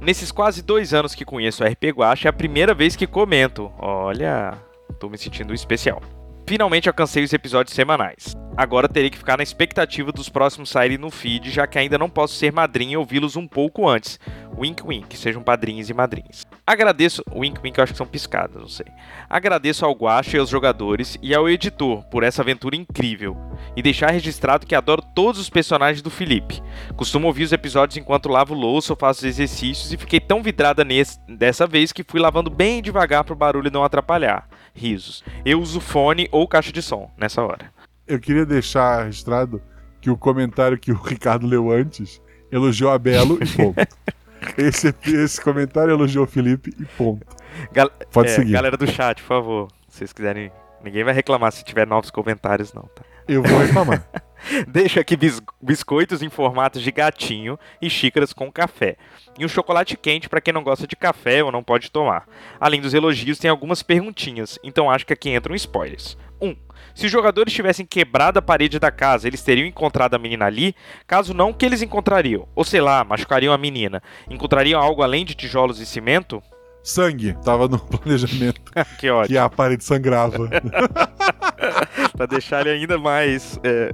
Nesses quase dois anos que conheço o RP Guacha, é a primeira vez que comento. Olha, tô me sentindo especial. Finalmente alcancei os episódios semanais. Agora terei que ficar na expectativa dos próximos saírem no feed, já que ainda não posso ser madrinha e ouvi-los um pouco antes. Wink wink, sejam padrinhos e madrinhas. Agradeço. Wink wink, eu acho que são piscadas, não sei. Agradeço ao Guacha e aos jogadores e ao editor por essa aventura incrível. E deixar registrado que adoro todos os personagens do Felipe. Costumo ouvir os episódios enquanto lavo louça ou faço exercícios e fiquei tão vidrada nesse, dessa vez que fui lavando bem devagar para o barulho não atrapalhar. Risos. Eu uso fone ou caixa de som nessa hora. Eu queria deixar registrado que o comentário que o [laughs] Ricardo leu antes elogiou a Belo e ponto. [laughs] esse, esse comentário elogiou o Felipe e ponto. Gal Pode é, seguir. Galera do chat, por favor. Se vocês quiserem. Ninguém vai reclamar se tiver novos comentários, não, tá? Eu vou reclamar. [laughs] [laughs] Deixo aqui bis biscoitos em formatos de gatinho e xícaras com café. E um chocolate quente para quem não gosta de café ou não pode tomar. Além dos elogios, tem algumas perguntinhas, então acho que aqui entram spoilers. 1. Um, se os jogadores tivessem quebrado a parede da casa, eles teriam encontrado a menina ali? Caso não, o que eles encontrariam? Ou sei lá, machucariam a menina. Encontrariam algo além de tijolos e cimento? Sangue, tava no [laughs] planejamento. [laughs] que ótimo. Que a parede sangrava. [laughs] pra deixar ele ainda mais. É...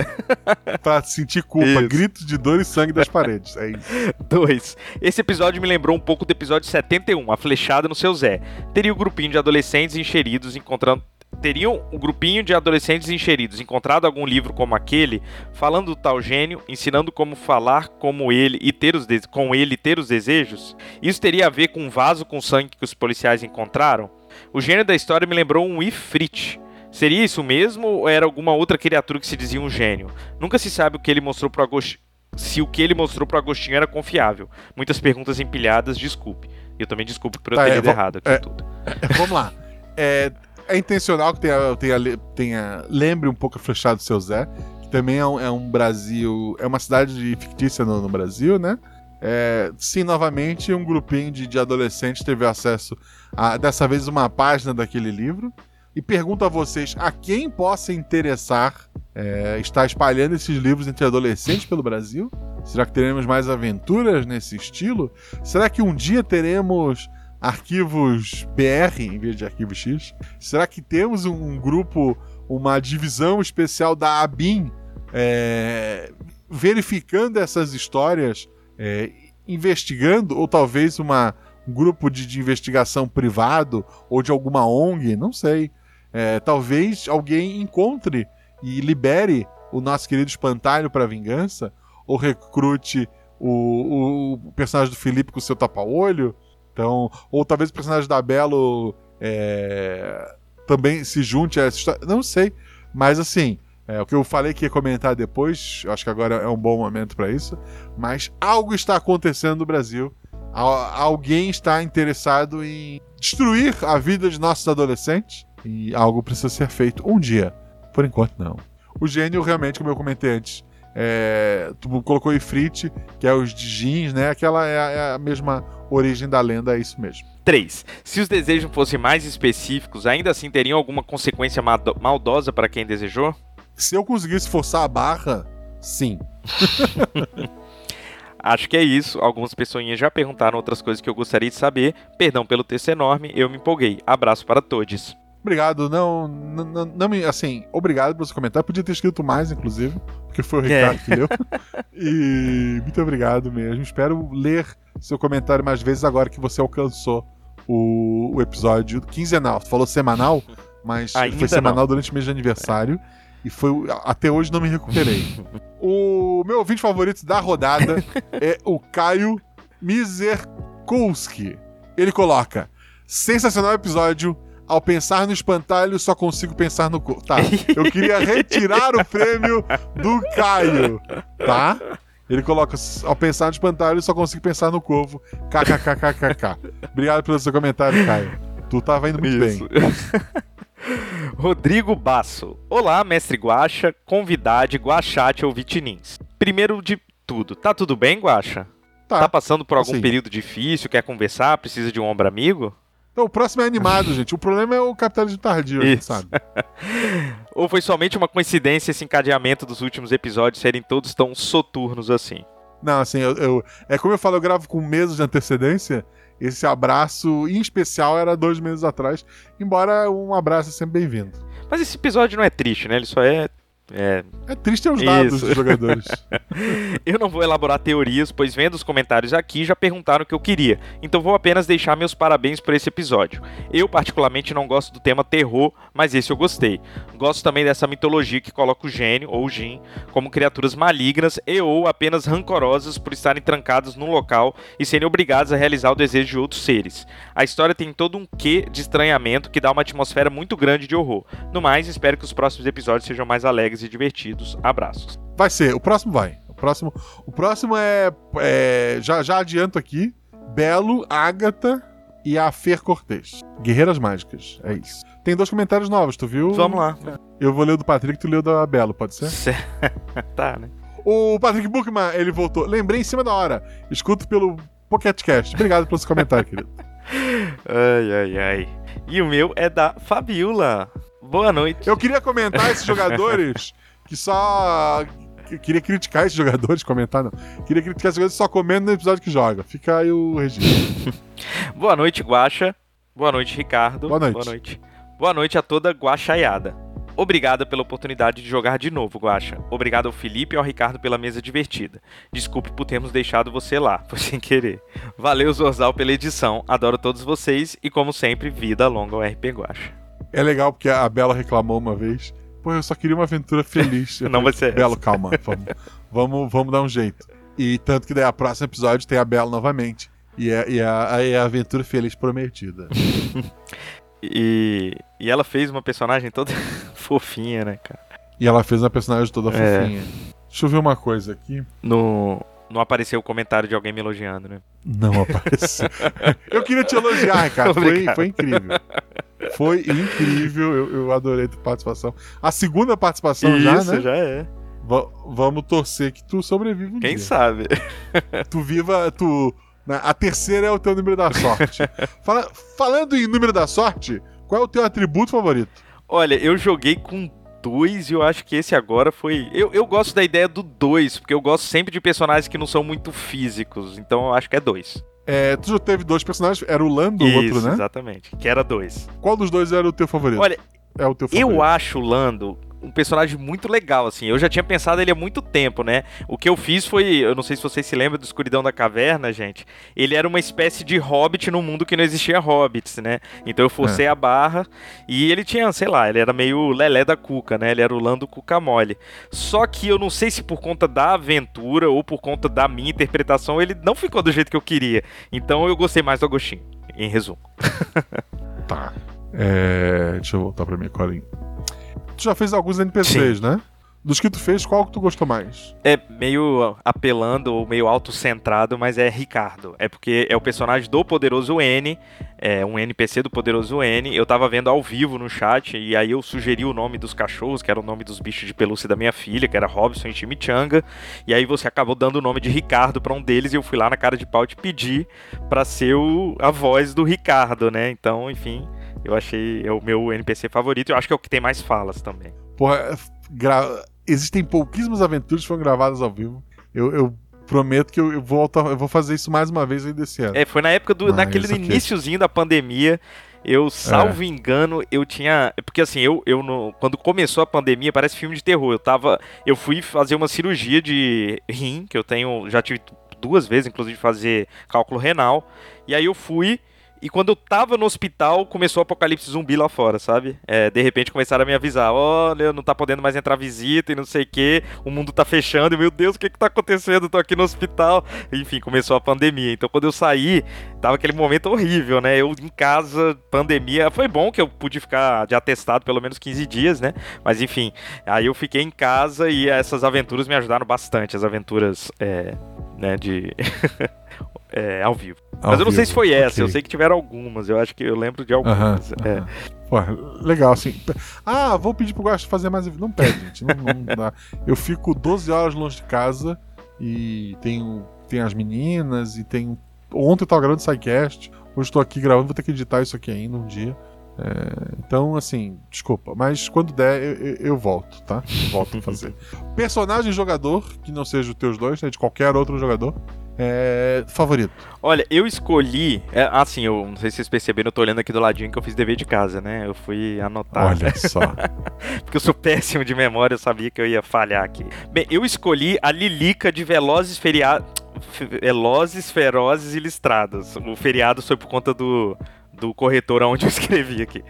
pra sentir culpa, gritos de dor e sangue das paredes. É isso. 2. Esse episódio me lembrou um pouco do episódio 71, A Flechada no Seu Zé. Teria o grupinho de adolescentes encheridos encontrando. Teriam um grupinho de adolescentes encheridos encontrado algum livro como aquele, falando do tal gênio, ensinando como falar como ele e ter os com ele e ter os desejos? Isso teria a ver com um vaso com sangue que os policiais encontraram? O gênio da história me lembrou um Ifrit. Seria isso mesmo ou era alguma outra criatura que se dizia um gênio? Nunca se sabe o que ele mostrou pro Agostinho. Se o que ele mostrou pro Agostinho era confiável. Muitas perguntas empilhadas, desculpe. E eu também desculpe por eu Tá, ter é, errado aqui é. tudo. [laughs] Vamos lá. É, é intencional que tenha, tenha, tenha- lembre um pouco a Flechada do Seu Zé, que também é um, é um Brasil. É uma cidade fictícia no, no Brasil, né? É, sim, novamente, um grupinho de, de adolescentes teve acesso a, dessa vez, uma página daquele livro. E pergunto a vocês: a quem possa interessar é, estar espalhando esses livros entre adolescentes pelo Brasil? Será que teremos mais aventuras nesse estilo? Será que um dia teremos arquivos BR em vez de arquivo X? Será que temos um, grupo, uma divisão especial da ABIN é, verificando essas histórias, é, investigando, ou talvez uma, um grupo de, de investigação privado ou de alguma ONG? Não sei. É, talvez alguém encontre e libere o nosso querido espantalho para vingança, ou recrute o, o personagem do Felipe com o seu tapa-olho. Então, ou talvez o personagem da Belo é, também se junte a essa história. Não sei. Mas assim, é, o que eu falei que ia comentar depois, acho que agora é um bom momento para isso. Mas algo está acontecendo no Brasil. Al- alguém está interessado em destruir a vida de nossos adolescentes. E algo precisa ser feito um dia. Por enquanto, não. O gênio, realmente, como eu comentei antes, é, tu colocou Ifrit, que é os jeans, né? Aquela é a, é a mesma origem da lenda, é isso mesmo. 3. Se os desejos fossem mais específicos, ainda assim teriam alguma consequência maldosa para quem desejou? Se eu conseguisse forçar a barra, sim. [laughs] Acho que é isso. Algumas pessoinhas já perguntaram outras coisas que eu gostaria de saber. Perdão pelo texto enorme, eu me empolguei. Abraço para todos. Obrigado, não, não, não, não me, assim, obrigado pelo seu comentário. Podia ter escrito mais, inclusive, porque foi o É. Ricardo que leu. [laughs] E muito obrigado mesmo. Espero ler seu comentário mais vezes agora que você alcançou o, o episódio quinzenal. Tu falou semanal, mas Ainda foi semanal durante o mês de aniversário. E foi até hoje não me recuperei. [laughs] o meu ouvinte favorito da rodada [laughs] é o Caio Mizerkowski. Ele coloca: sensacional episódio. Ao pensar no espantalho, só consigo pensar no. Tá, eu queria retirar o prêmio do Caio, tá? Ele coloca, ao pensar no espantalho, só consigo pensar no corvo. KKKKKK. Obrigado pelo seu comentário, Caio. Tu tava indo muito Isso. bem. [laughs] Rodrigo Basso. Olá, mestre Guaxa, convidade, Guaxate ou Vitinins. Primeiro de tudo, tá tudo bem, Guaxa? Tá. Tá passando por algum Assim. período difícil, quer conversar, precisa de um ombro amigo? Então, o próximo é animado, [laughs] gente. O problema é o capitalismo tardio, Isso. sabe. [laughs] Ou foi somente uma coincidência esse encadeamento dos últimos episódios serem todos tão soturnos assim? Não, assim, eu, eu- é como eu falo, eu gravo com meses de antecedência. Esse abraço, em especial, era dois meses atrás. Embora um abraço é sempre bem-vindo. Mas esse episódio não é triste, né? Ele só é. É... É triste ter os dados Isso. dos [laughs] jogadores. Eu não vou elaborar teorias, pois vendo os comentários aqui já perguntaram o que eu queria, então vou apenas deixar meus parabéns por esse episódio. Eu, particularmente, não gosto do tema terror, mas esse eu gostei. Gosto também dessa mitologia que coloca o gênio, ou o Jin, como criaturas malignas e ou apenas rancorosas por estarem trancadas num local e serem obrigadas a realizar o desejo de outros seres. A história tem todo um quê de estranhamento que dá uma atmosfera muito grande de horror. No mais, espero que os próximos episódios sejam mais alegres e divertidos. Abraços. Vai ser, o próximo vai. O próximo, o próximo é. é- já, já adianto aqui: Belo, Ágata e a Fer Cortez. Guerreiras Mágicas. É isso. Tem dois comentários novos, tu viu? Vamos lá. Eu vou ler o do Patrick, tu leu o da Belo, pode ser? [laughs] Tá, né? O Patrick Buchmann, ele voltou. Lembrei em cima da hora. Escuto pelo Pocket Cast. Obrigado pelo seu comentário, querido. Ai, ai, ai. E o meu é da Fabiola. Boa noite. Eu queria comentar esses jogadores que só. Eu queria criticar esses jogadores, comentar não. Queria criticar esses jogadores só comendo no episódio que joga. Fica aí o registro. [laughs] Boa noite, Guaxa. Boa noite, Ricardo. Boa noite. Boa noite. Boa noite a toda Guaxaiada. Obrigada pela oportunidade de jogar de novo, Guaxa. Obrigado ao Felipe e ao Ricardo pela mesa divertida. Desculpe por termos deixado você lá, [laughs] foi sem querer. Valeu, Zorzal, pela edição. Adoro todos vocês e, como sempre, vida longa ao RP Guaxa. É legal porque a Bela reclamou uma vez. Pô, eu só queria uma aventura feliz. [laughs] Não vai ser Belo, calma. Vamos, vamos, vamos dar um jeito. E tanto que daí a próximo episódio tem a Bela novamente. E é, e é a, é a aventura feliz prometida. [laughs] E, e ela fez uma personagem toda fofinha, né, cara? E ela fez uma personagem toda É. fofinha. Deixa eu ver uma coisa aqui. No, não apareceu o comentário de alguém me elogiando, né? Não apareceu. [laughs] eu queria te elogiar, Ricardo. Foi, foi incrível. Foi incrível. Eu, eu adorei a tua participação. A segunda participação já, né? já é. Va- vamos torcer que tu sobreviva um Quem dia. sabe? [laughs] Tu viva, tu... né, A terceira é o teu número da sorte. [laughs] Fala- falando em número da sorte, qual é o teu atributo favorito? Olha, eu joguei com dois e eu acho que esse agora foi. Eu, eu gosto da ideia do dois, porque eu gosto sempre de personagens que não são muito físicos, então eu acho que é dois. É, tu já teve dois personagens, era o Lando, o outro, né? exatamente. Que era dois. Qual dos dois era o teu favorito? Olha, é o teu favorito. Eu acho o Lando um personagem muito legal, assim. Eu já tinha pensado ele há muito tempo, né? O que eu fiz foi, eu não sei se vocês se lembram do Escuridão da Caverna, gente. Ele era uma espécie de hobbit num mundo que não existia hobbits, né? Então eu forcei a barra e ele tinha, sei lá, ele era meio lelé da cuca, né? Ele era o Lando cuca mole. Só que eu não sei se por conta da aventura ou por conta da minha interpretação, ele não ficou do jeito que eu queria. Então eu gostei mais do Agostinho, em resumo. [laughs] Tá. É, deixa eu voltar pra minha colinha. Tu já fez alguns NPCs, né? Dos que tu fez, qual que tu gostou mais? É meio apelando ou meio autocentrado, mas é Ricardo. É porque é o personagem do Poderoso N, é um NPC do Poderoso N. Eu tava vendo ao vivo no chat e aí eu sugeri o nome dos cachorros, que era o nome dos bichos de pelúcia da minha filha, que era Robson e Chimichanga. E aí você acabou dando o nome de Ricardo pra um deles e eu fui lá na cara de pau te pedir pra ser o- a voz do Ricardo, né? Então, enfim, eu achei é o meu NPC favorito. Eu acho que é o que tem mais falas também. Porra, gra- existem pouquíssimas aventuras que foram gravadas ao vivo. Eu, eu prometo que eu, eu vou, eu vou fazer isso mais uma vez ainda esse ano. É, foi na época do. Mas, naquele iníciozinho da pandemia. Eu, salvo engano, eu tinha. Porque assim, eu, eu no- quando começou a pandemia, parece filme de terror. Eu tava. Eu fui fazer uma cirurgia de rim, que eu tenho. Já tive duas vezes, inclusive, fazer cálculo renal. E aí eu fui. E quando eu tava no hospital, começou o apocalipse zumbi lá fora, sabe? É, de repente começaram a me avisar: olha, não tá podendo mais entrar visita e não sei o que, o mundo tá fechando, e meu Deus, o que que tá acontecendo? Eu tô aqui no hospital. Enfim, começou a pandemia. Então quando eu saí, tava aquele momento horrível, né? Eu em casa, pandemia. Foi bom que eu pude ficar de atestado pelo menos 15 dias, né? Mas enfim, aí eu fiquei em casa e essas aventuras me ajudaram bastante. As aventuras é, né, de [laughs] é, ao vivo. Ao Mas eu não sei vivo, se foi essa, ok. eu sei que tiveram algumas, eu acho que eu lembro de algumas. Aham, é. aham. Pô, legal, assim. Ah, vou pedir pro Guaxa fazer mais. Não pede, gente. Não, não dá. Eu fico 12 horas longe de casa e tenho, tenho as meninas e tenho. Ontem eu tava gravando SciCast, hoje estou aqui gravando, vou ter que editar isso aqui ainda um dia. É, então, assim, desculpa, mas quando der eu, eu- eu volto, tá? Volto a fazer. [laughs] Personagem jogador, que não seja os teus dois, né? De qualquer outro jogador. É, favorito. Olha, eu escolhi. é, assim, eu não sei se vocês perceberam, eu tô olhando aqui do ladinho que eu fiz dever de casa, né? Eu fui anotar. Olha [laughs] só. Porque eu sou péssimo de memória, eu sabia que eu ia falhar aqui. Bem, eu escolhi a Lilica de Velozes Feriados. Velozes, Ferozes e Listrados. O feriado foi por conta do, do corretor onde eu [laughs] escrevi aqui.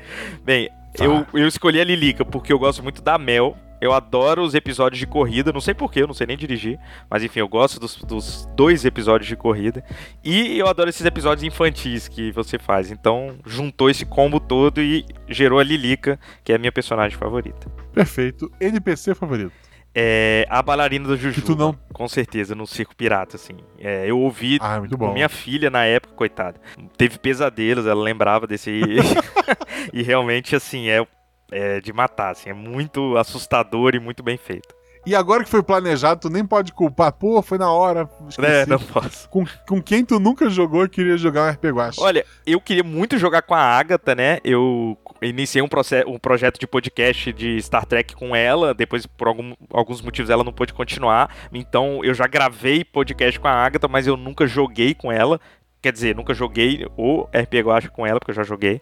Bem, Tá. eu, eu escolhi a Lilica porque eu gosto muito da Mel. Eu adoro os episódios de corrida, não sei porquê, eu não sei nem dirigir, mas enfim, eu gosto dos, dos dois episódios de corrida. E eu adoro esses episódios infantis que você faz. Então, juntou esse combo todo e gerou a Lilica, que é a minha personagem favorita. Perfeito. NPC favorito. É a bailarina do Juju. Que não- Com certeza, no Circo Pirata, assim. É, eu ouvi Ah, bom. minha filha na época, coitada. Teve pesadelos, ela lembrava desse aí. [laughs] e realmente, assim, é, é de matar, assim. É muito assustador e muito bem feito. E agora que foi planejado, tu nem pode culpar. Pô, foi na hora. Esqueci. É, não posso. Com, com quem tu nunca jogou e queria jogar um RP Guacha? Olha, eu queria muito jogar com a Agatha, né? Eu iniciei um, proce- um projeto de podcast de Star Trek com ela, depois, por algum- alguns motivos, ela não pôde continuar. Então, eu já gravei podcast com a Agatha, mas eu nunca joguei com ela. Quer dizer, nunca joguei o RP Guacha com ela, porque eu já joguei.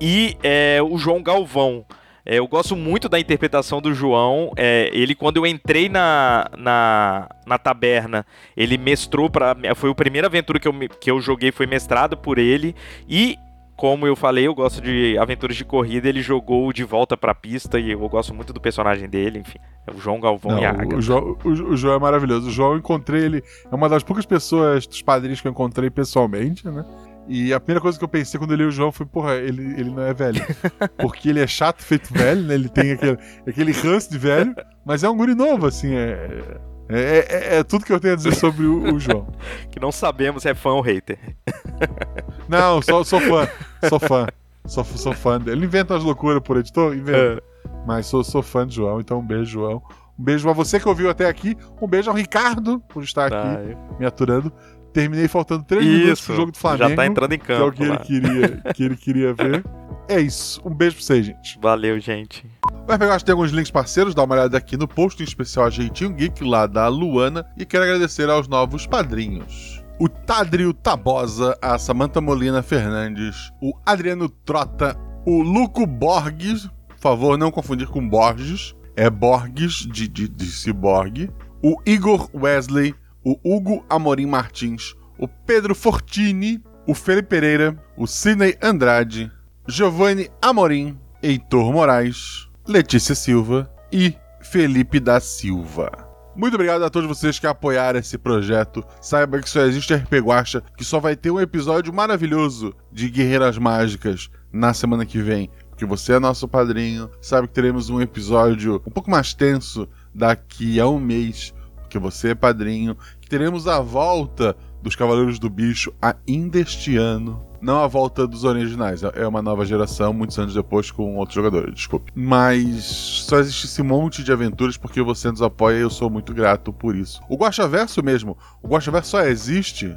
E é, o João Galvão. É, eu gosto muito da interpretação do João. É, ele, quando eu entrei na, na, na taberna, ele mestrou para Foi a primeira aventura que eu, que eu joguei, foi mestrado por ele. E, como eu falei, eu gosto de aventuras de corrida. Ele jogou de volta pra pista e eu gosto muito do personagem dele. Enfim, é o João Galvão Não, e a Agatha. o, João, o, o João é maravilhoso. O João eu encontrei ele. É uma das poucas pessoas dos padrinhos que eu encontrei pessoalmente, né? E a primeira coisa que eu pensei quando eu li o João foi, porra, ele, ele não é velho. [laughs] Porque ele é chato, feito velho, né? Ele tem aquele, aquele ranço de velho, mas é um guri novo, assim. É, é, é- é tudo que eu tenho a dizer sobre o, o João. [laughs] Que não sabemos se é fã ou hater. [laughs] Não, sou, sou fã. Sou fã. Sou, sou fã dele. Ele inventa umas loucuras por editor? Inventa. Mas sou, sou fã de João, então um beijo, João. Um beijo a você que ouviu até aqui. Um beijo ao Ricardo por estar aqui Tá, eu- me aturando. Terminei faltando 3 minutos Isso, pro jogo do Flamengo. já tá entrando em que é o campo. que ele, queria, [laughs] que ele queria ver. É isso. Um beijo pra vocês, gente. Valeu, gente. Vai pegar, acho que tem alguns links parceiros, dá uma olhada aqui no post, em especial a Jeitinho Geek, lá da Luana, e quero agradecer aos novos padrinhos. O Tadrio Tabosa, a Samantha Molina Fernandes, o Adriano Trota, o Luco Borges, por favor, não confundir com Borges, é Borges de, de, de ciborgue, o Igor Wesley, o Hugo Amorim Martins, o Pedro Fortini, o Felipe Pereira, o Sidney Andrade, Giovanni Amorim, Heitor Moraes, Letícia Silva e Felipe da Silva. Muito obrigado a todos vocês que apoiaram esse projeto. Saiba que só existe RP Guacha, que só vai ter um episódio maravilhoso de Guerreiras Mágicas na semana que vem. Porque você é nosso padrinho, sabe que teremos um episódio um pouco mais tenso daqui a um mês, porque você é padrinho. Que teremos a volta dos Cavaleiros do Bicho ainda este ano. Não a volta dos originais, é uma nova geração, muitos anos depois, com outros jogadores, desculpe. Mas só existe esse monte de aventuras porque você nos apoia e eu sou muito grato por isso. O Guaxaverso mesmo, o Guaxaverso só existe.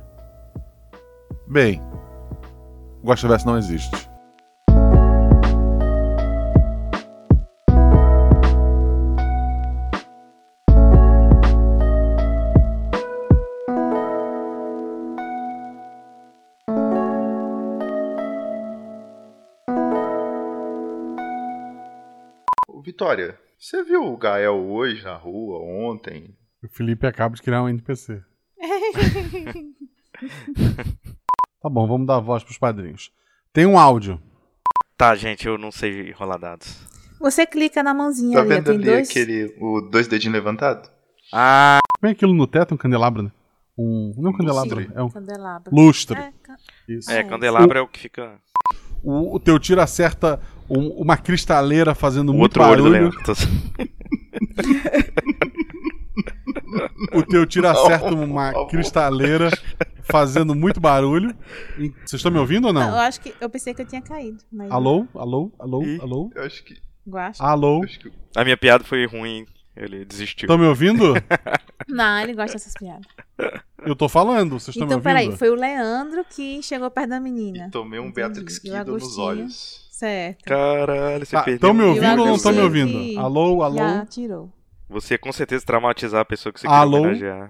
Bem, o Guaxaverso não existe. Vitória, você viu o Gael hoje na rua, ontem? O Felipe acaba de criar um NPC. [laughs] Tá bom, vamos dar voz pros padrinhos. Tem um áudio. Tá, gente, eu não sei rolar dados. Você clica na mãozinha Tá ali, vendo tem ali dois. aquele, o dois dedinhos levantados? Ah, Como é aquilo no teto? Um candelabro, né? Um. Não um candelabro, Lustre. é um Candelabro. lustre. É, ca- Isso. é, É. candelabro é o que fica. O, o teu tiro acerta um- uma cristaleira fazendo O muito outro olho barulho. leão. Tô- [laughs] o teu tiro acerta Não, por uma favor. cristaleira fazendo muito barulho. Vocês estão me ouvindo ou Não, eu acho que eu pensei que eu tinha caído. Mas Alô? Alô? Alô? Ih. Alô? Eu acho que. Guaxa. Alô? Acho que A minha piada foi ruim, ele desistiu. Estão me ouvindo? [laughs] Não, ele gosta dessas piadas. Eu tô falando, vocês estão Então, me ouvindo? peraí, foi o Leandro que chegou perto da menina. e tomei um Entendi. Beatrix o Kiddo nos olhos. Certo. Caralho, você Tá, perdeu. estão me ouvindo ou não estão me ouvindo? Alô? Alô? Já tirou. Você com certeza traumatizar a pessoa que você Alô? queria homenagear.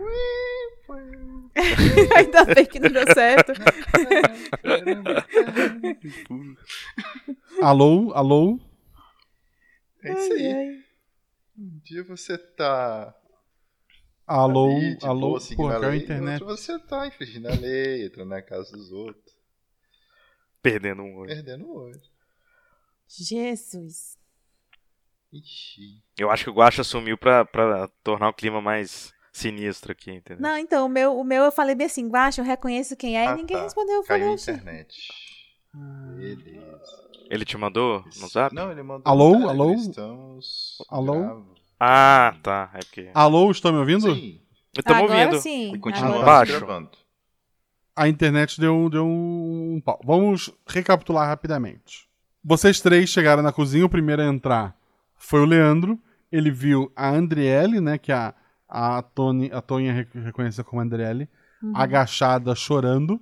[laughs] Ainda bem que não deu certo. [laughs] Alô? Alô? É isso aí. Um dia você tá. Alô? ali, de Alô? boa, seguindo Porra, a a lei, e internet. você tá infringindo a lei, entrando na casa dos outros, Perdendo um olho. perdendo o olho. Jesus. Ixi. Eu acho que o Guacha sumiu pra, pra tornar o clima mais sinistro aqui, entendeu? Não, então, o meu, o meu eu falei bem assim, Guaxa, eu reconheço quem é Ah, e ninguém tá. respondeu. Eu Caiu falei, a "Oxi." internet. Beleza. Ele te mandou no zap? Não, ele mandou. Alô? Alô? Estamos. Alô? gravo- Ah, tá. É porque. Alô? Estão me ouvindo? Sim. Estamos Agora ouvindo. sim. E continua Baixo. gravando. A internet deu, deu um pau. Vamos recapitular rapidamente. Vocês três chegaram na cozinha. O primeiro a entrar foi o Leandro. Ele viu a Andriele, né? Que a, a, Tony, a re- reconheceu como Andriele, Uhum. agachada, chorando.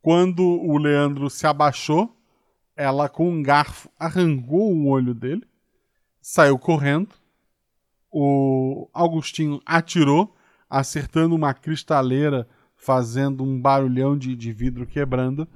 Quando o Leandro se abaixou, ela com um garfo arrancou o olho dele, saiu correndo. O Augustinho atirou, acertando uma cristaleira, fazendo um barulhão de, de vidro quebrando.